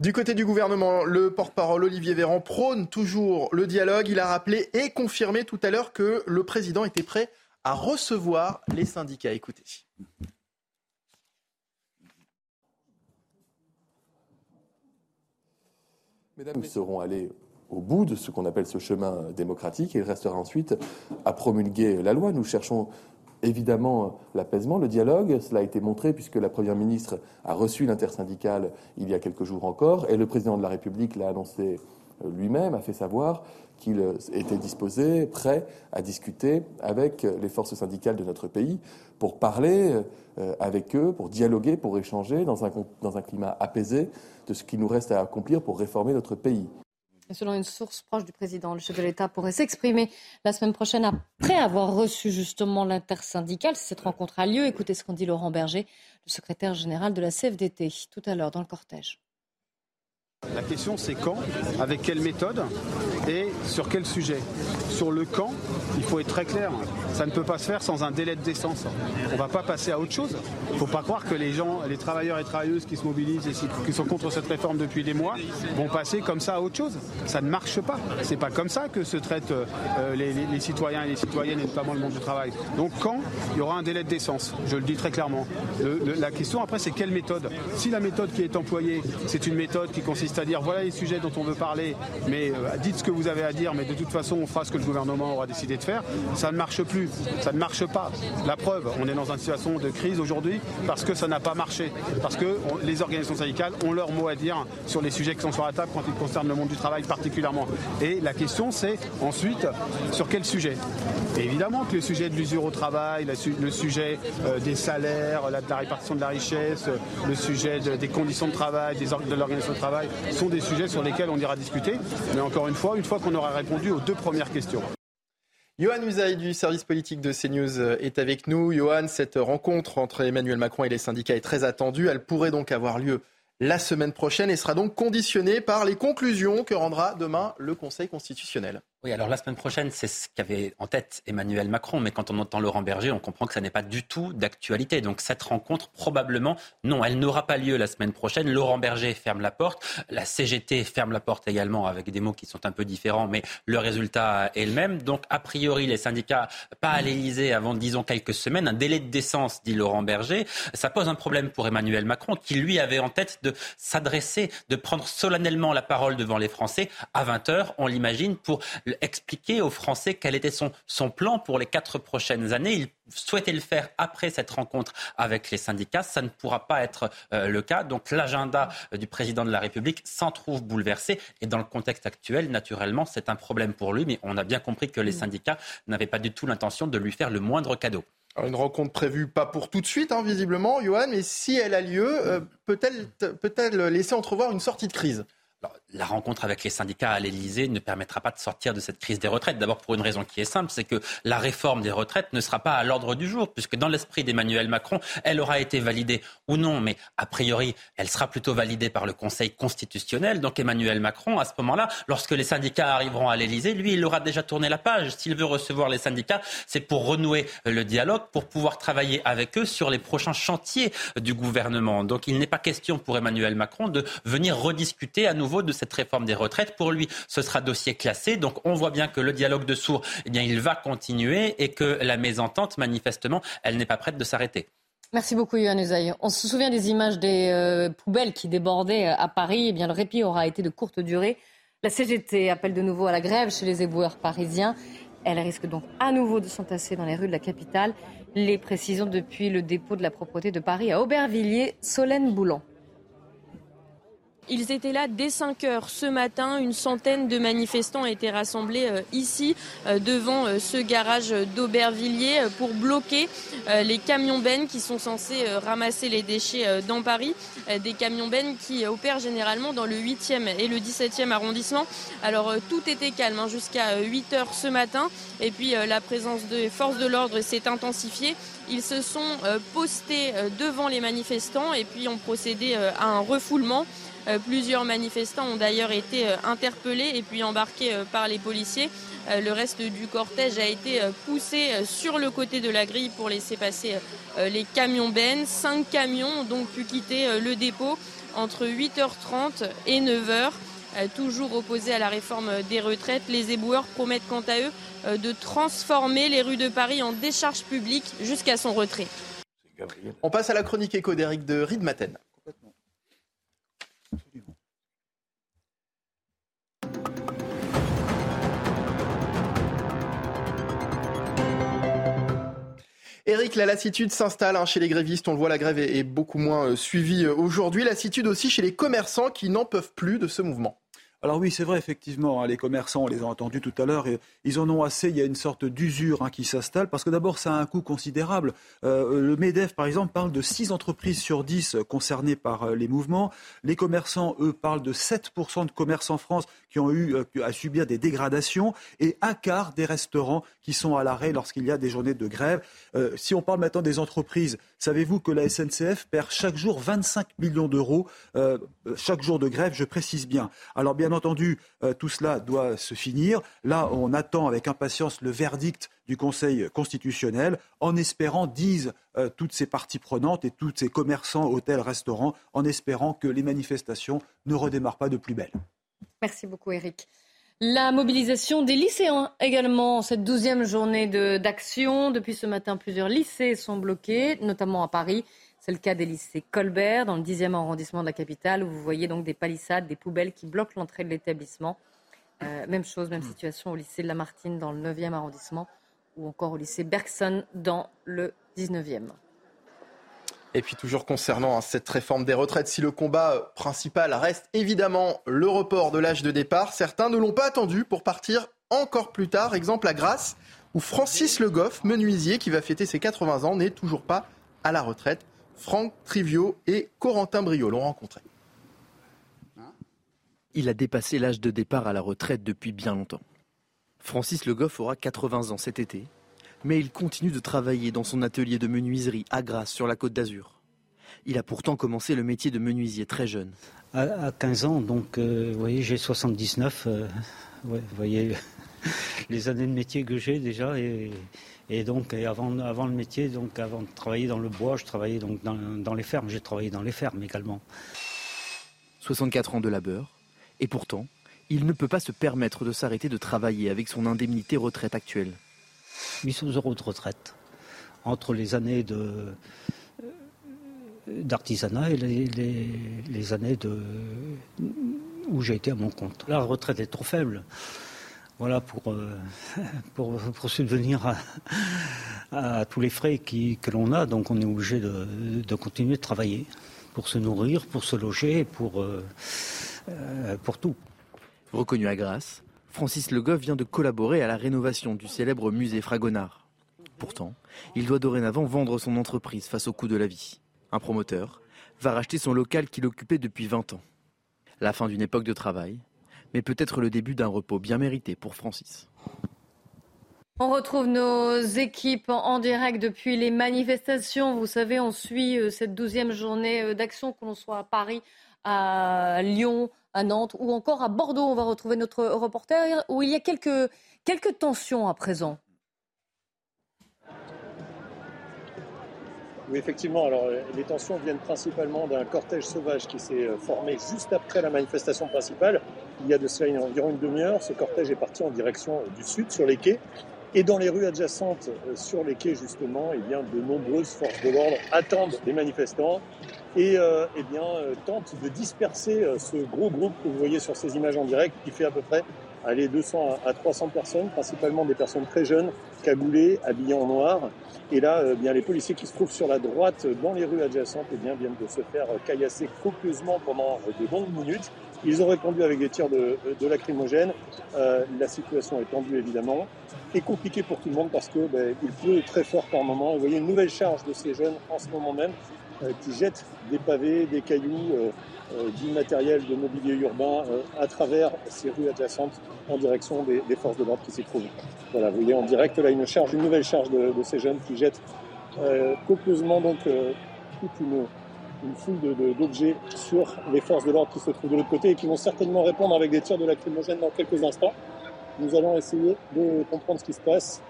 Du côté du gouvernement, le porte-parole Olivier Véran prône toujours le dialogue. Il a rappelé et confirmé tout à l'heure que le président était prêt à recevoir les syndicats. Écoutez. Mesdames, nous serons allés au bout de ce qu'on appelle ce chemin démocratique il restera ensuite à promulguer la loi. Nous cherchons évidemment l'apaisement, le dialogue. Cela a été montré puisque la Première ministre a reçu l'intersyndicale il y a quelques jours encore et le président de la République l'a annoncé lui-même, a fait savoir qu'il était disposé, prêt à discuter avec les forces syndicales de notre pays pour parler euh, avec eux, pour dialoguer, pour échanger dans un, dans un climat apaisé de ce qui nous reste à accomplir pour réformer notre pays. Selon une source proche du président, le chef de l'État pourrait s'exprimer la semaine prochaine après avoir reçu justement l'intersyndicale. Si cette rencontre a lieu, écoutez ce qu'en dit Laurent Berger, le secrétaire général de la CFDT, tout à l'heure dans le cortège. La question c'est quand, avec quelle méthode et sur quel sujet. Sur le quand, il faut être très clair. Ça ne peut pas se faire sans un délai de décence. On ne va pas passer à autre chose. Il ne faut pas croire que les gens, les travailleurs et travailleuses qui se mobilisent et qui sont contre cette réforme depuis des mois vont passer comme ça à autre chose. Ça ne marche pas. C'est pas comme ça que se traitent euh, les, citoyens et les citoyennes et notamment le monde du travail. Donc quand il y aura un délai de décence, je le dis très clairement. la question après c'est quelle méthode? Si la méthode qui est employée, c'est une méthode qui consiste c'est à dire voilà les sujets dont on veut parler, mais euh, dites ce que vous avez à dire, mais de toute façon on fera ce que le gouvernement aura décidé de faire. Ça ne marche plus, ça ne marche pas. La preuve, on est dans une situation de crise aujourd'hui parce que ça n'a pas marché, parce que les organisations syndicales ont leur mot à dire sur les sujets qui sont sur la table quand ils concernent le monde du travail particulièrement. Et la question c'est ensuite sur quel sujet? Évidemment que le sujet de l'usure au travail, le sujet euh, des salaires, de la répartition de la richesse, le sujet des conditions de travail, des, de l'organisation de travail, sont des sujets sur lesquels on ira discuter. Mais encore une fois, une fois qu'on aura répondu aux deux premières questions. Johan Usaï du service politique de CNews euh, est avec nous. Johan, cette rencontre entre Emmanuel Macron et les syndicats est très attendue. Elle pourrait donc avoir lieu la semaine prochaine et sera donc conditionnée par les conclusions que rendra demain le Conseil constitutionnel. Oui, alors la semaine prochaine, c'est ce qu'avait en tête Emmanuel Macron, mais quand on entend Laurent Berger, on comprend que ça n'est pas du tout d'actualité. Donc cette rencontre, probablement, non, elle n'aura pas lieu la semaine prochaine. Laurent Berger ferme la porte, la CGT ferme la porte également avec des mots qui sont un peu différents, mais le résultat est le même. Donc a priori, les syndicats pas à l'Élysée avant, disons, quelques semaines, un délai de décence, dit Laurent Berger. Ça pose un problème pour Emmanuel Macron, qui lui avait en tête de s'adresser, de prendre solennellement la parole devant les Français à 20 h on l'imagine, pour expliquer aux Français quel était son, son plan pour les quatre prochaines années. Il souhaitait le faire après cette rencontre avec les syndicats. Ça ne pourra pas être euh, le cas. Donc l'agenda euh, du président de la République s'en trouve bouleversé. Et dans le contexte actuel, naturellement, c'est un problème pour lui. Mais on a bien compris que les syndicats n'avaient pas du tout l'intention de lui faire le moindre cadeau. une rencontre prévue pas pour tout de suite, hein, visiblement, Johan, mais si elle a lieu, euh, peut-elle peut laisser entrevoir une sortie de crise? La rencontre avec les syndicats à l'Elysée ne permettra pas de sortir de cette crise des retraites. D'abord pour une raison qui est simple, c'est que la réforme des retraites ne sera pas à l'ordre du jour, puisque dans l'esprit d'Emmanuel Macron, elle aura été validée ou non, mais a priori, elle sera plutôt validée par le Conseil constitutionnel. Donc Emmanuel Macron, à ce moment-là, lorsque les syndicats arriveront à l'Elysée, lui, il aura déjà tourné la page. S'il veut recevoir les syndicats, c'est pour renouer le dialogue, pour pouvoir travailler avec eux sur les prochains chantiers du gouvernement. Donc il n'est pas question pour Emmanuel Macron de venir rediscuter à nouveau de cette réforme des retraites. Pour lui, ce sera dossier classé. Donc on voit bien que le dialogue de sourds, eh bien, il va continuer et que la mésentente, manifestement, elle n'est pas prête de s'arrêter. Merci beaucoup, Yohann Uzaï. On se souvient des images des euh, poubelles qui débordaient euh, à Paris. Eh bien, le répit aura été de courte durée. La CGT appelle de nouveau à la grève chez les éboueurs parisiens. Elle risque donc à nouveau de s'entasser dans les rues de la capitale. Les précisions depuis le dépôt de la propreté de Paris à Aubervilliers, Solène Boulan. Ils étaient là dès 5 heures ce matin. Une centaine de manifestants étaient rassemblés euh, ici, euh, devant euh, ce garage d'Aubervilliers, pour bloquer les camions-bennes qui sont censés ramasser les déchets dans Paris. Des camions-bennes qui opèrent généralement dans le 8e et le 17e arrondissement. Alors tout était calme hein, jusqu'à 8 heures ce matin. Et puis la présence des forces de l'ordre s'est intensifiée. Ils se sont postés devant les manifestants et puis ont procédé à un refoulement. Euh, plusieurs manifestants ont d'ailleurs été euh, interpellés et puis embarqués euh, par les policiers. Le reste du cortège a été poussé sur le côté de la grille pour laisser passer les camions bennes. Cinq camions ont donc pu quitter le dépôt entre 8h30 et 9h. Toujours opposés à la réforme des retraites, les éboueurs promettent quant à eux de transformer les rues de Paris en décharge publique jusqu'à son retrait. On passe à la chronique éco d'Éric de Riedmaten. Eric, la lassitude s'installe hein, chez les grévistes. On le voit, la grève est, beaucoup moins euh, suivie euh, aujourd'hui. Lassitude aussi chez les commerçants qui n'en peuvent plus de ce mouvement. Alors oui, c'est vrai, effectivement, hein, les commerçants, on les a entendus tout à l'heure, ils en ont assez, il y a une sorte d'usure hein, qui s'installe, parce que d'abord, ça a un coût considérable. Euh, le MEDEF, par exemple, parle de 6 entreprises sur 10 concernées par euh, les mouvements. Les commerçants, eux, parlent de 7% de commerces en France qui ont eu euh, à subir des dégradations, et un quart des restaurants qui sont à l'arrêt lorsqu'il y a des journées de grève. si on parle maintenant des entreprises, savez-vous que la SNCF perd chaque jour 25 millions d'euros, chaque jour de grève, je précise bien entendu, euh, tout cela doit se finir. Là, on attend avec impatience le verdict du Conseil constitutionnel, en espérant, disent euh, toutes ces parties prenantes et tous ces commerçants, hôtels, restaurants, en espérant que les manifestations ne redémarrent pas de plus belle. Merci beaucoup, Eric. La mobilisation des lycéens également, cette douzième journée d'action. Depuis ce matin, plusieurs lycées sont bloqués, notamment à Paris. C'est le cas des lycées Colbert, dans le 10e arrondissement de la capitale, où vous voyez donc des palissades, des poubelles qui bloquent l'entrée de l'établissement. Euh, même chose, même situation au lycée de Lamartine, dans le 9e arrondissement, ou encore au lycée Bergson, dans le 19e. Et puis toujours concernant hein, cette réforme des retraites, si le combat principal reste évidemment le report de l'âge de départ, certains ne l'ont pas attendu pour partir encore plus tard. Exemple à Grasse, où Francis Le Goff, menuisier qui va fêter ses 80 ans, n'est toujours pas à la retraite. Franck Trivio et Corentin Brio l'ont rencontré. Il a dépassé l'âge de départ à la retraite depuis bien longtemps. Francis Le Goff aura 80 ans cet été, mais il continue de travailler dans son atelier de menuiserie à Grasse sur la côte d'Azur. Il a pourtant commencé le métier de menuisier très jeune. À, 15 ans, donc euh, vous voyez, j'ai 79. Euh, vous voyez <laughs> les années de métier que j'ai déjà et, et donc, avant, avant le métier, donc avant de travailler dans le bois, je travaillais donc dans, les fermes. J'ai travaillé dans les fermes également. 64 ans de labeur. Et pourtant, il ne peut pas se permettre de s'arrêter de travailler avec son indemnité retraite actuelle. 800 euros de retraite. Entre les années de, d'artisanat et les, années de, où j'ai été à mon compte. La retraite est trop faible voilà, pour, euh, <laughs> subvenir à, tous les frais que l'on a. Donc on est obligé de, continuer de travailler pour se nourrir, pour se loger, pour, euh, euh, pour tout. Reconnu à Grasse, Francis Le Goff vient de collaborer à la rénovation du célèbre musée Fragonard. Pourtant, il doit dorénavant vendre son entreprise face au coût de la vie. Un promoteur va racheter son local qu'il occupait depuis 20 ans. La fin d'une époque de travail, mais peut-être le début d'un repos bien mérité pour Francis. On retrouve nos équipes en direct depuis les manifestations. Vous savez, on suit euh, cette douzième journée euh, d'action, que l'on soit à Paris, à Lyon, à Nantes ou encore à Bordeaux. On va retrouver notre reporter où il y a quelques, quelques tensions à présent. Oui, effectivement. Alors, euh, les tensions viennent principalement d'un cortège sauvage qui s'est euh, formé juste après la manifestation principale. Il y a de cela environ une demi-heure. Ce cortège est parti en direction euh, du sud, sur les quais. Et dans les rues adjacentes, sur les quais justement, eh de nombreuses forces de l'ordre attendent les manifestants et eh bien, tentent de disperser ce gros groupe que vous voyez sur ces images en direct, qui fait à peu près allez, 200 à 300 personnes, principalement des personnes très jeunes, cagoulées, habillées en noir. Et là, euh, bien, les policiers qui se trouvent sur la droite dans les rues adjacentes eh bien, viennent de se faire caillasser copieusement pendant de longues minutes. Ils ont répondu avec des tirs de, de lacrymogènes. Euh, la situation est tendue évidemment et compliquée pour tout le monde parce que ben, il pleut très fort par moment. Vous voyez une nouvelle charge de ces jeunes en ce moment même euh, qui jettent des pavés, des cailloux, euh, euh, du matériel de mobilier urbain à travers ces rues adjacentes en direction des, forces de l'ordre qui s'y trouvent. Voilà, vous voyez en direct là une charge, une nouvelle charge de, ces jeunes qui jettent copieusement donc toute une, foule d'objets sur les forces de l'ordre qui se trouvent de l'autre côté et qui vont certainement répondre avec des tirs de lacrymogène dans quelques instants. Nous allons essayer de comprendre ce qui se passe.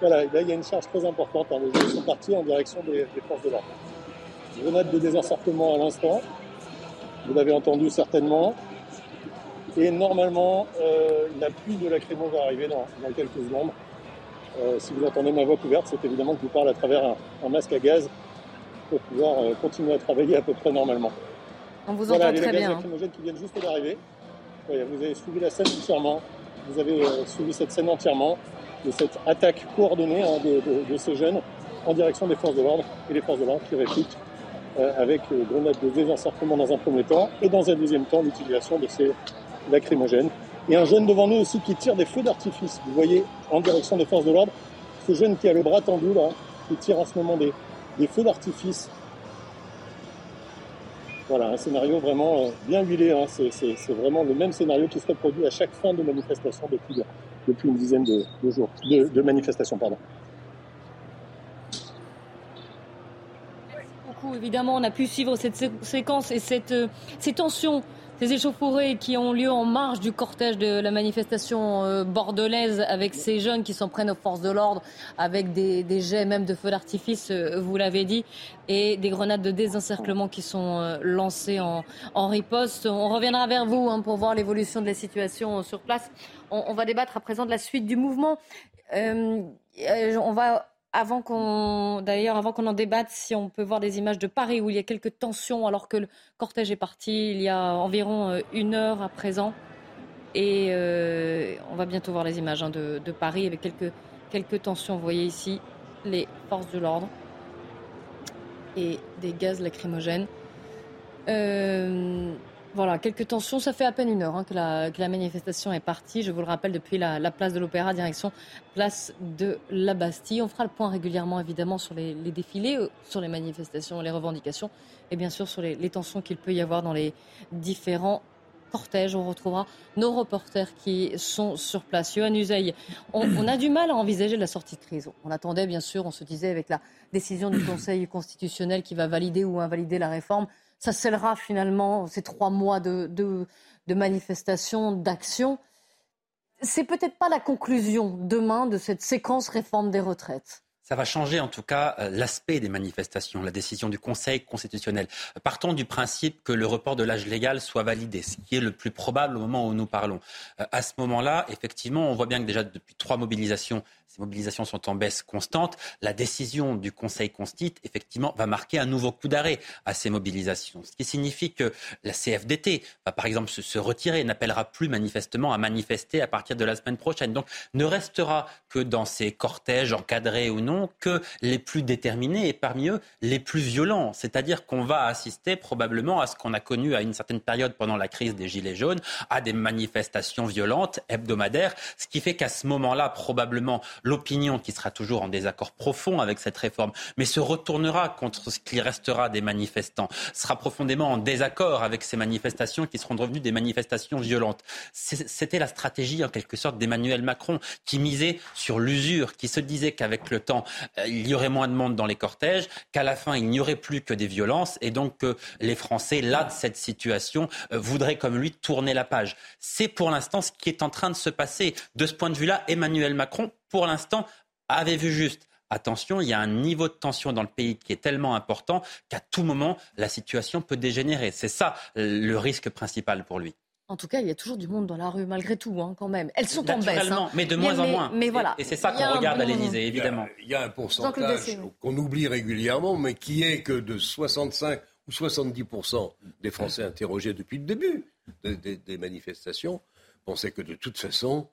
Voilà, là il y a une charge très importante. Hein. Les gens sont partis en direction des forces de l'ordre grenade de désencerclement à l'instant. Vous l'avez entendu certainement. Et normalement, euh, la pluie de lacrymo va arriver dans, quelques secondes. Euh, si vous entendez ma voix couverte, c'est évidemment que je vous parle à travers un, masque à gaz pour pouvoir euh, continuer à travailler à peu près normalement. On vous entend très bien. Hein. lacrymogènes qui viennent juste d'arriver. vous avez suivi la scène entièrement. Vous avez suivi cette scène entièrement de cette attaque coordonnée hein, de, de, ces jeunes en direction des forces de l'ordre et les forces de l'ordre qui répliquent avec grenades de désencerclement dans un premier temps, et dans un deuxième temps, l'utilisation de ces lacrymogènes. Et un jeune devant nous aussi qui tire des feux d'artifice, vous voyez, en direction des forces de l'ordre. Ce jeune qui a le bras tendu là, qui tire en ce moment des, feux d'artifice. Voilà, un scénario vraiment euh, bien huilé. Hein. C'est, vraiment le même scénario qui se reproduit à chaque fin de manifestation depuis, depuis une dizaine de, jours, de manifestations. Pardon. Évidemment, on a pu suivre cette sé- séquence et cette, euh, ces tensions, ces échauffourées qui ont lieu en marge du cortège de la manifestation euh, bordelaise avec ces jeunes qui s'en prennent aux forces de l'ordre, avec des, des jets même de feux d'artifice, euh, vous l'avez dit, et des grenades de désencerclement qui sont euh, lancées en, en riposte. On reviendra vers vous hein, pour voir l'évolution de la situation euh, sur place. On, on va débattre à présent de la suite du mouvement. Euh, on va avant qu'on, d'ailleurs, avant qu'on en débatte, si on peut voir des images de Paris où il y a quelques tensions alors que le cortège est parti il y a environ euh, une heure à présent. Et euh, on va bientôt voir les images hein, de, Paris avec quelques, quelques tensions. Vous voyez ici les forces de l'ordre et des gaz lacrymogènes. Euh, voilà, quelques tensions. Ça fait à peine une heure hein, que, la, manifestation est partie. Je vous le rappelle, depuis la, la place de l'Opéra, direction place de la Bastille. On fera le point régulièrement, évidemment, sur les, défilés, euh, sur les manifestations, les revendications, et bien sûr sur les, tensions qu'il peut y avoir dans les différents cortèges. On retrouvera nos reporters qui sont sur place. Johan Uzeil, on, on a du mal à envisager la sortie de crise. On attendait, bien sûr, on se disait avec la décision du Conseil constitutionnel qui va valider ou invalider la réforme, ça scellera finalement ces trois mois de, de, de manifestations, d'actions. C'est peut-être pas la conclusion demain de cette séquence réforme des retraites. Ça va changer en tout cas euh, l'aspect des manifestations, la décision du Conseil constitutionnel. Partons du principe que le report de l'âge légal soit validé, ce qui est le plus probable au moment où nous parlons. Euh, À ce moment-là, effectivement, on voit bien que déjà depuis trois mobilisations, ces mobilisations sont en baisse constante. La décision du Conseil constitue, effectivement, va marquer un nouveau coup d'arrêt à ces mobilisations. Ce qui signifie que la CFDT va par exemple se, se retirer, n'appellera plus manifestement à manifester à partir de la semaine prochaine. Donc ne restera que dans ces cortèges encadrés ou non que les plus déterminés et parmi eux les plus violents. C'est-à-dire qu'on va assister probablement à ce qu'on a connu à une certaine période pendant la crise des Gilets jaunes, à des manifestations violentes hebdomadaires, ce qui fait qu'à ce moment-là, probablement, l'opinion qui sera toujours en désaccord profond avec cette réforme, mais se retournera contre ce qui restera des manifestants, sera profondément en désaccord avec ces manifestations qui seront devenues des manifestations violentes. C'était la stratégie, en quelque sorte, d'Emmanuel Macron, qui misait sur l'usure, qui se disait qu'avec le temps, euh, il y aurait moins de monde dans les cortèges, qu'à la fin, il n'y aurait plus que des violences, et donc que les Français, là, de cette situation, euh, voudraient, comme lui, tourner la page. C'est pour l'instant ce qui est en train de se passer. De ce point de vue-là, Emmanuel Macron, pour l'instant, avait vu juste. Attention, il y a un niveau de tension dans le pays qui est tellement important qu'à tout moment, la situation peut dégénérer. C'est ça le risque principal pour lui. En tout cas, il y a toujours du monde dans la rue, malgré tout, hein, quand même. Elles sont en baisse. Naturellement, hein. mais de moins en mais- moins. Mais Et- voilà. et c'est ça qu'on un regarde à l'Élysée, évidemment. Il y a un pourcentage qu'on oublie régulièrement, mais qui est que de 65 ou 70% des Français interrogés depuis le début des, des- des manifestations pensaient que de toute façon,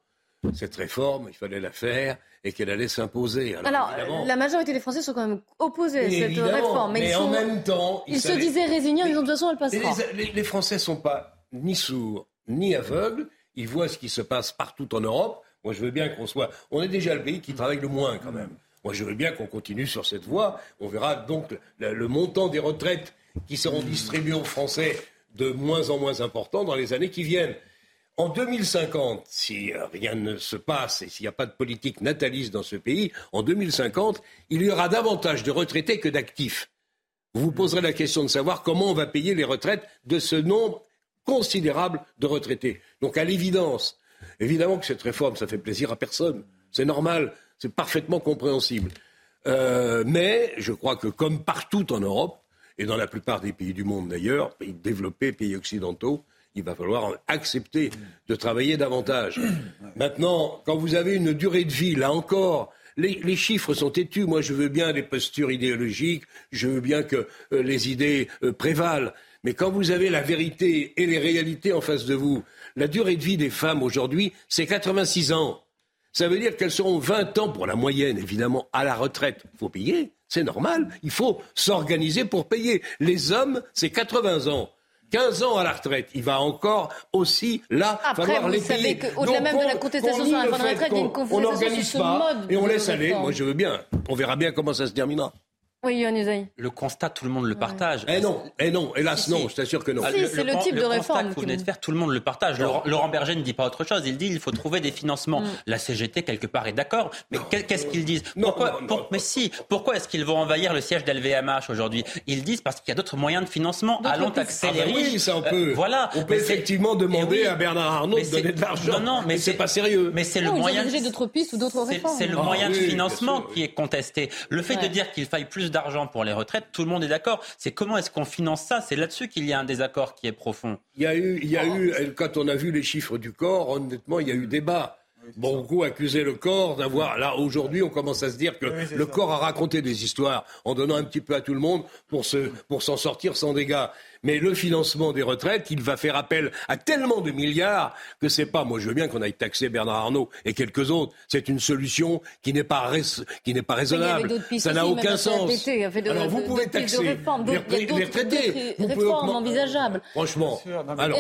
cette réforme, il fallait la faire et qu'elle allait s'imposer. Alors, évidemment, la majorité des Français sont quand même opposés à cette réforme. mais ils en sont- même temps, ils, se disaient résignés en disant de toute façon, elle passera. Les, les- les Français sont pas ni sourds ni aveugles. Ils voient ce qui se passe partout en Europe. Moi, je veux bien qu'on soit. On est déjà le pays qui travaille le moins, quand même. Moi, je veux bien qu'on continue sur cette voie. On verra donc le, le montant des retraites qui seront distribuées aux Français de moins en moins important dans les années qui viennent. En 2050, si rien ne se passe et s'il n'y a pas de politique nataliste dans ce pays, en 2050, il y aura davantage de retraités que d'actifs. Vous vous poserez la question de savoir comment on va payer les retraites de ce nombre considérable de retraités. Donc à l'évidence, évidemment que cette réforme, ça fait plaisir à personne. C'est normal, c'est parfaitement compréhensible. Euh, mais je crois que comme partout en Europe, et dans la plupart des pays du monde d'ailleurs, pays développés, pays occidentaux, il va falloir accepter de travailler davantage. Maintenant, quand vous avez une durée de vie, là encore, les, chiffres sont têtus. Moi, je veux bien des postures idéologiques, je veux bien que euh, les idées euh, prévalent. Mais quand vous avez la vérité et les réalités en face de vous, la durée de vie des femmes aujourd'hui, c'est 86 ans. Ça veut dire qu'elles seront 20 ans, pour la moyenne évidemment, à la retraite. Il faut payer, c'est normal. Il faut s'organiser pour payer. Les hommes, c'est 80 ans. 15 ans à la retraite. Il va encore aussi, là, Après, falloir vous les savez payer. qu'au-delà Donc, même de la on- contestation on sur la retraite, il y a une contestation On sur ce pas mode et on laisse aller. Moi, je veux bien. On verra bien comment ça se terminera. Oui, Yohann Usaï. Le constat, tout le monde le partage. Eh non, eh non, hélas, Si, non, si. je t'assure que non. Ah, Si, c'est le type de constat réforme que vous venez de faire, tout le monde le partage. Laurent, Laurent Berger ne dit pas autre chose. Il dit il faut trouver des financements. Mm. La CGT, quelque part, est d'accord. Mais qu'est- qu'est-ce qu'ils disent pourquoi, pour- Mais si, pourquoi est-ce qu'ils vont envahir le siège d'LVMH aujourd'hui? Ils disent parce qu'il y a d'autres moyens de financement. Allons taxer Ah ben oui, ça on Euh, peut. voilà. On peut effectivement demander Eh oui. à Bernard Arnault de donner de l'argent. Non, non, mais c'est pas sérieux. Mais c'est le moyen. d'autres pistes ou d'autres réformes. c'est le Ah moyen de oui, bien financement qui est contesté. Le fait de dire qu'il faille plus d'argent pour les retraites, tout le monde est d'accord. C'est comment est-ce qu'on finance ça? C'est là-dessus qu'il y a un désaccord qui est profond. Il y a eu, il y a eu, quand on a vu les chiffres du corps, honnêtement, il y a eu débat. Beaucoup accusaient le corps d'avoir. Là, aujourd'hui, on commence à se dire que le corps a raconté des histoires en donnant un petit peu à tout le monde pour se, pour s'en sortir sans dégâts. Mais le financement des retraites, il va faire appel à tellement de milliards que c'est pas. Moi, je veux bien qu'on aille taxer Bernard Arnault et quelques autres. C'est une solution qui n'est pas, rais- qui n'est pas raisonnable. Ça n'a aucun sens. De- Alors, vous de- pouvez de taxer réformes, les, retraités. Vous pouvez augmenter- envisageables. Franchement. Non, Alors,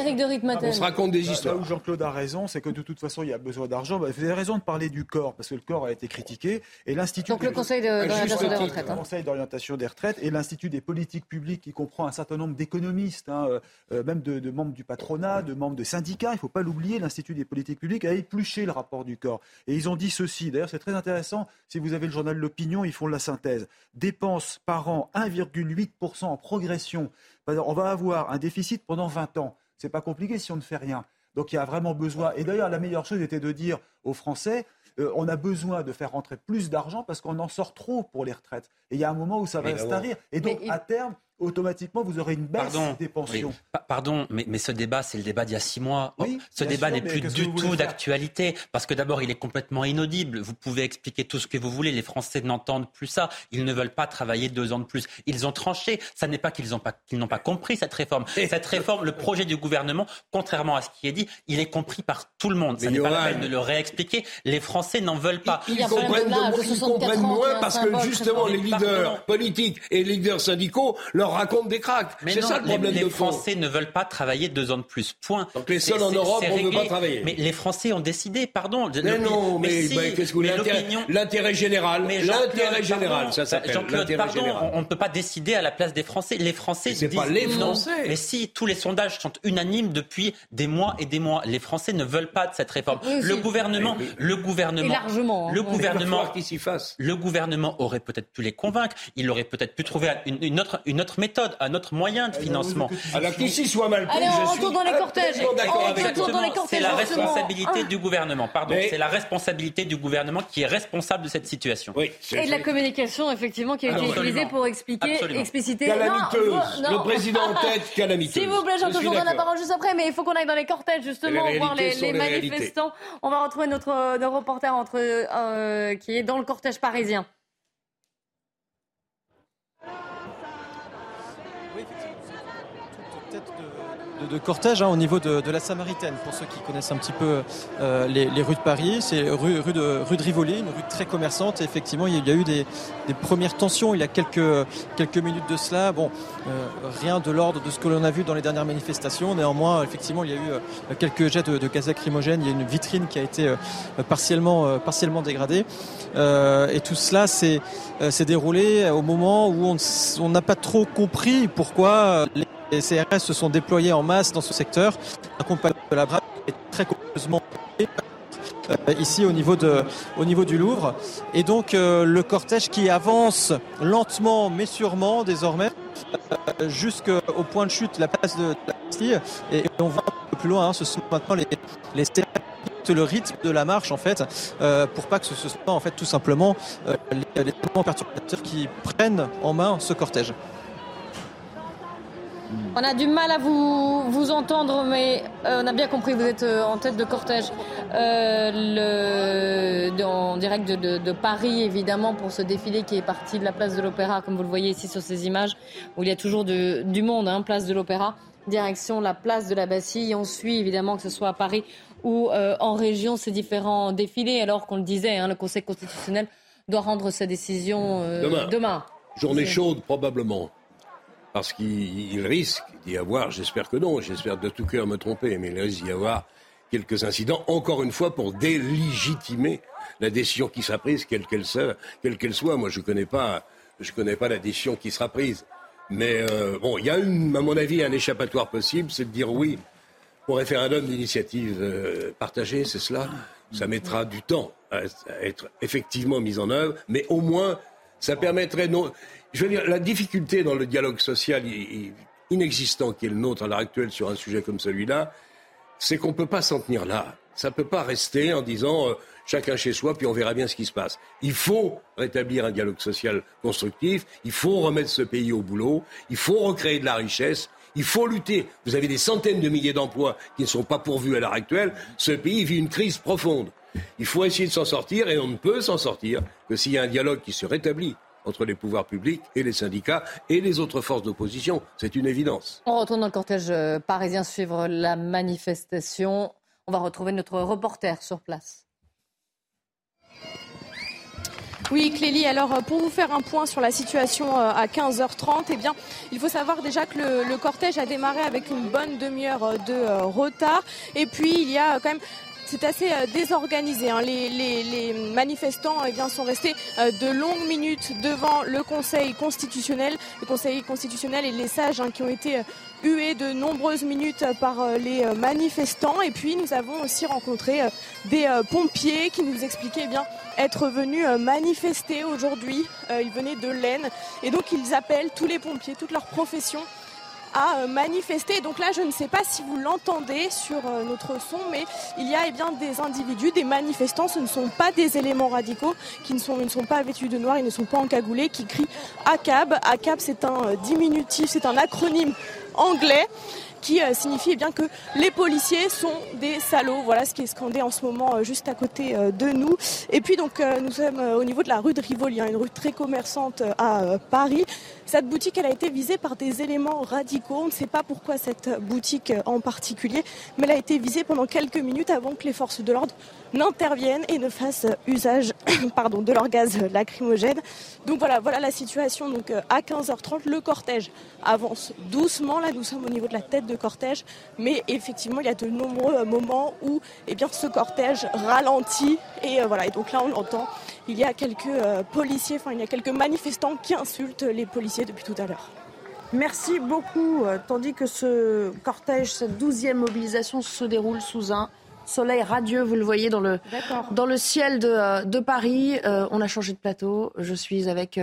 on se raconte des Là- histoires. Là où Jean-Claude a raison, c'est que de toute façon, il y a besoin d'argent. Bah, vous avez raison de parler du corps, parce que le corps a été critiqué. Et l'Institut Donc le des- Conseil À d'orientation des retraites. le hein. Conseil d'orientation des retraites et l'Institut des politiques publiques qui comprend un certain nombre d'économistes, hein, euh, euh, même de, de membres du patronat, de membres de syndicats. Il ne faut pas l'oublier, l'Institut des politiques publiques a épluché le rapport du corps. Et ils ont dit ceci, d'ailleurs c'est très intéressant, si vous avez le journal L'Opinion, ils font la synthèse. Dépenses par an 1,8% en progression. On va avoir un déficit pendant 20 ans. C'est pas compliqué si on ne fait rien. Donc il y a vraiment besoin. Et d'ailleurs, la meilleure chose était de dire aux Français, euh, on a besoin de faire rentrer plus d'argent parce qu'on en sort trop pour les retraites. Et il y a un moment où ça va se tarir. Et donc, à terme, automatiquement, vous aurez une baisse Pardon. des pensions. Oui. Pa- Pardon, mais, mais ce débat, c'est le débat d'il y a six mois. Oui, ce débat n'est plus du tout d'actualité parce que d'abord, il est complètement inaudible. Vous pouvez expliquer tout ce que vous voulez. Les Français n'entendent plus ça. Ils ne veulent pas travailler deux ans de plus. Ils ont tranché. Ça n'est pas qu'ils n'ont pas, compris cette réforme. Cette réforme, le projet du gouvernement, contrairement à ce qui est dit, il est compris par tout le monde. Ça n'est pas la peine de le réexpliquer. Les Français n'en veulent pas. Ils comprennent, de l'âge, de- de ils 64 comprennent ans, qui est moins parce que justement les leaders pardon. politiques et les leaders syndicaux leur racontent des cracks. Mais C'est non, ça le les, problème les de fond. Français ne veulent pas travailler deux ans de plus. Point. Donc les seuls en Europe, on ne veut pas travailler. Mais les Français ont décidé, pardon. Mais non, mais, si, bah, qu'est-ce que vous l'intérêt l'opinion- l'intérêt général, l'intérêt général, pardon, ça s'appelle Jean-Claude, pardon, général. on ne peut pas décider à la place des Français. Les Français C'est disent pas les non. Français. Mais si, tous les sondages sont unanimes depuis des mois et des mois. Les Français ne veulent pas de cette réforme. Oui, le gouvernement, Mais- le gouvernement, largement. hein. le gouvernement s'y le gouvernement aurait peut-être pu les convaincre, il aurait peut-être pu trouver une, une autre, une autre méthode, un autre moyen de financement. Alors qu'ici soit mal pris, Allez, on je retourne suis dans les cortèges. C'est la responsabilité Ah. du gouvernement, pardon. C'est la responsabilité du gouvernement qui est responsable de cette situation. Oui, Et de la communication, effectivement, qui a été utilisée pour expliquer, Absolument. expliciter. Calamiteuse. Non, non. Le président en tête, <laughs> calamiteuse. S'il vous plaît, Je Jean-Claude, je suis vous donne la parole juste après, mais il faut qu'on aille dans les cortèges, justement, Les voir les, manifestants. On va retrouver notre, notre reporter entre, euh, qui est dans le cortège parisien. De, cortège hein, au niveau de, la Samaritaine, pour ceux qui connaissent un petit peu euh, les, rues de Paris. C'est rue, rue, de, rue de Rivoli, une rue très commerçante. Et effectivement, il y a eu des, premières tensions il y a quelques, quelques minutes de cela. Bon, euh, rien de l'ordre de ce que l'on a vu dans les dernières manifestations. Néanmoins, effectivement, il y a eu euh, quelques jets de, de gaz lacrymogène. Il y a une vitrine qui a été partiellement, partiellement dégradée. Et tout cela s'est déroulé au moment où on n'a pas trop compris pourquoi les CRS se sont déployés en masse dans ce secteur, accompagnés de la brave est très courageusement euh, ici au niveau, de, au niveau du Louvre. Et donc euh, le cortège qui avance lentement mais sûrement désormais euh, jusqu'au point de chute, la place de, la Bastille. Et, on va un peu plus loin, hein, ce sont maintenant les, les le rythme de la marche en fait euh, pour pas que ce, soit en fait tout simplement euh, les, les perturbateurs qui prennent en main ce cortège. On a du mal à vous, vous entendre, mais euh, on a bien compris, vous êtes euh, en tête de cortège euh, le, en direct de, de- de Paris, évidemment, pour ce défilé qui est parti de la place de l'Opéra, comme vous le voyez ici sur ces images, où il y a toujours de- du monde, hein, place de l'Opéra, direction la place de la Bastille. On suit évidemment que ce soit à Paris ou euh, en région ces différents défilés, alors qu'on le disait, hein, le Conseil constitutionnel doit rendre sa décision Demain. demain. Journée chaude, probablement. Parce qu'il risque d'y avoir, j'espère que non, j'espère de tout cœur me tromper, mais il risque d'y avoir quelques incidents, encore une fois, pour délégitimer la décision qui sera prise, quelle qu'elle soit. Moi, je ne connais, pas, je connais pas la décision qui sera prise. Mais euh, bon, il y a, une, à mon avis, un échappatoire possible, c'est de dire oui au référendum d'initiative euh, partagée, c'est cela. Ça mettra du temps à, être effectivement mis en œuvre, mais au moins, ça permettrait. Non, je veux dire, la difficulté dans le dialogue social inexistant qui est le nôtre à l'heure actuelle sur un sujet comme celui-là, c'est qu'on ne peut pas s'en tenir là. Ça ne peut pas rester en disant euh, chacun chez soi, puis on verra bien ce qui se passe. Il faut rétablir un dialogue social constructif, il faut remettre ce pays au boulot, il faut recréer de la richesse, il faut lutter. Vous avez des centaines de milliers d'emplois qui ne sont pas pourvus à l'heure actuelle. Ce pays vit une crise profonde. Il faut essayer de s'en sortir et on ne peut s'en sortir que s'il y a un dialogue qui se rétablit entre les pouvoirs publics et les syndicats et les autres forces d'opposition. C'est une évidence. On retourne dans le cortège euh, parisien suivre la manifestation. On va retrouver notre reporter sur place. Oui, Clélie, alors euh, pour vous faire un point sur la situation euh, à 15h30, eh bien, il faut savoir déjà que le, cortège a démarré avec une bonne demi-heure de retard. Et puis, il y a quand même c'est assez euh, désorganisé. Hein. Les, manifestants eh bien, sont restés euh, de longues minutes devant le Conseil constitutionnel. Le Conseil constitutionnel et les sages hein, qui ont été euh, hués de nombreuses minutes par les manifestants. Et puis nous avons aussi rencontré des pompiers qui nous expliquaient eh bien être venus manifester aujourd'hui. Ils venaient de l'Aisne et donc ils appellent tous les pompiers, toutes leurs professions à euh, manifester. Donc là, je ne sais pas si vous l'entendez sur euh, notre son, mais il y a eh bien, des individus, des manifestants, ce ne sont pas des éléments radicaux, qui ne sont, pas vêtus de noir, ils ne sont pas encagoulés, qui crient ACAB. ACAB, c'est un euh, diminutif, c'est un acronyme anglais qui signifie eh bien que les policiers sont des salauds. Voilà ce qui est scandé en ce moment juste à côté de nous. Et puis donc nous sommes au niveau de la rue de Rivoli, hein, une rue très commerçante à Paris. Cette boutique, elle a été visée par des éléments radicaux. On ne sait pas pourquoi cette boutique en particulier, mais elle a été visée pendant quelques minutes avant que les forces de l'ordre n'interviennent et ne fassent usage <coughs> pardon, de leur gaz lacrymogène. Donc voilà, voilà la situation. Donc à 15h30, le cortège avance doucement. Là, nous sommes au niveau de la tête de cortège, mais effectivement, il y a de nombreux moments où eh bien, ce cortège ralentit. Et euh, voilà, et donc là, on entend, il y a quelques euh, policiers, enfin, il y a quelques manifestants qui insultent les policiers depuis tout à l'heure. Merci beaucoup. Euh, tandis que ce cortège, cette douzième mobilisation se déroule sous un soleil radieux, vous le voyez dans le, dans le ciel de, de Paris. on a changé de plateau. Je suis avec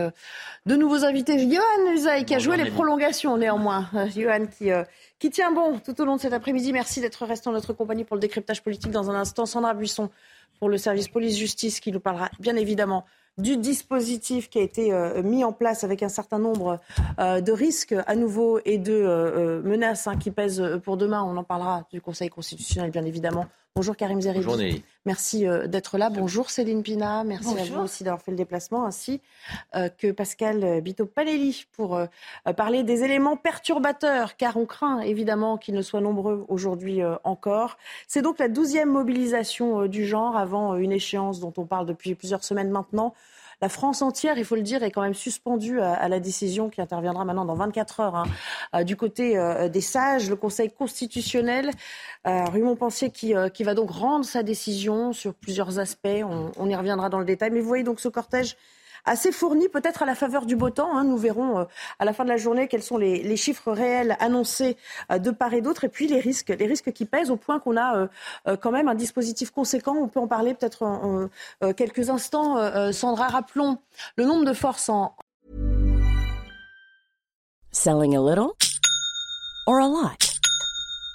de nouveaux invités. Johan Usaï qui a joué les prolongations néanmoins. Johan qui, qui tient bon tout au long de cet après-midi. Merci d'être resté en notre compagnie pour le décryptage politique. Dans un instant, Sandra Buisson pour le service police-justice qui nous parlera bien évidemment du dispositif qui a été euh, mis en place avec un certain nombre euh, de risques à nouveau et de euh, menaces hein, qui pèsent pour demain. On en parlera du Conseil constitutionnel, bien évidemment. Bonjour Karim Zeribi. Bonjour Merci d'être là. Bonjour Céline Pina. Merci à vous aussi d'avoir fait le déplacement, ainsi que Pascal Bito-Palelli pour parler des éléments perturbateurs, car on craint évidemment qu'ils ne soient nombreux aujourd'hui encore. C'est donc la douzième mobilisation du genre avant une échéance dont on parle depuis plusieurs semaines maintenant la France entière, il faut le dire, est quand même suspendue à, la décision qui interviendra maintenant dans 24 heures hein, euh, du côté euh, des sages, le Conseil constitutionnel. Euh, Rue Montpensier qui, qui va donc rendre sa décision sur plusieurs aspects. On, on y reviendra dans le détail. Mais vous voyez donc ce cortège assez fourni, peut-être à la faveur du beau temps. Hein. Nous verrons euh, à la fin de la journée quels sont les, chiffres réels annoncés euh, de part et d'autre, et puis les risques, les risques qui pèsent au point qu'on a euh, quand même un dispositif conséquent. On peut en parler peut-être en, quelques instants. Sandra, rappelons le nombre de forces en. Selling a little or a lot?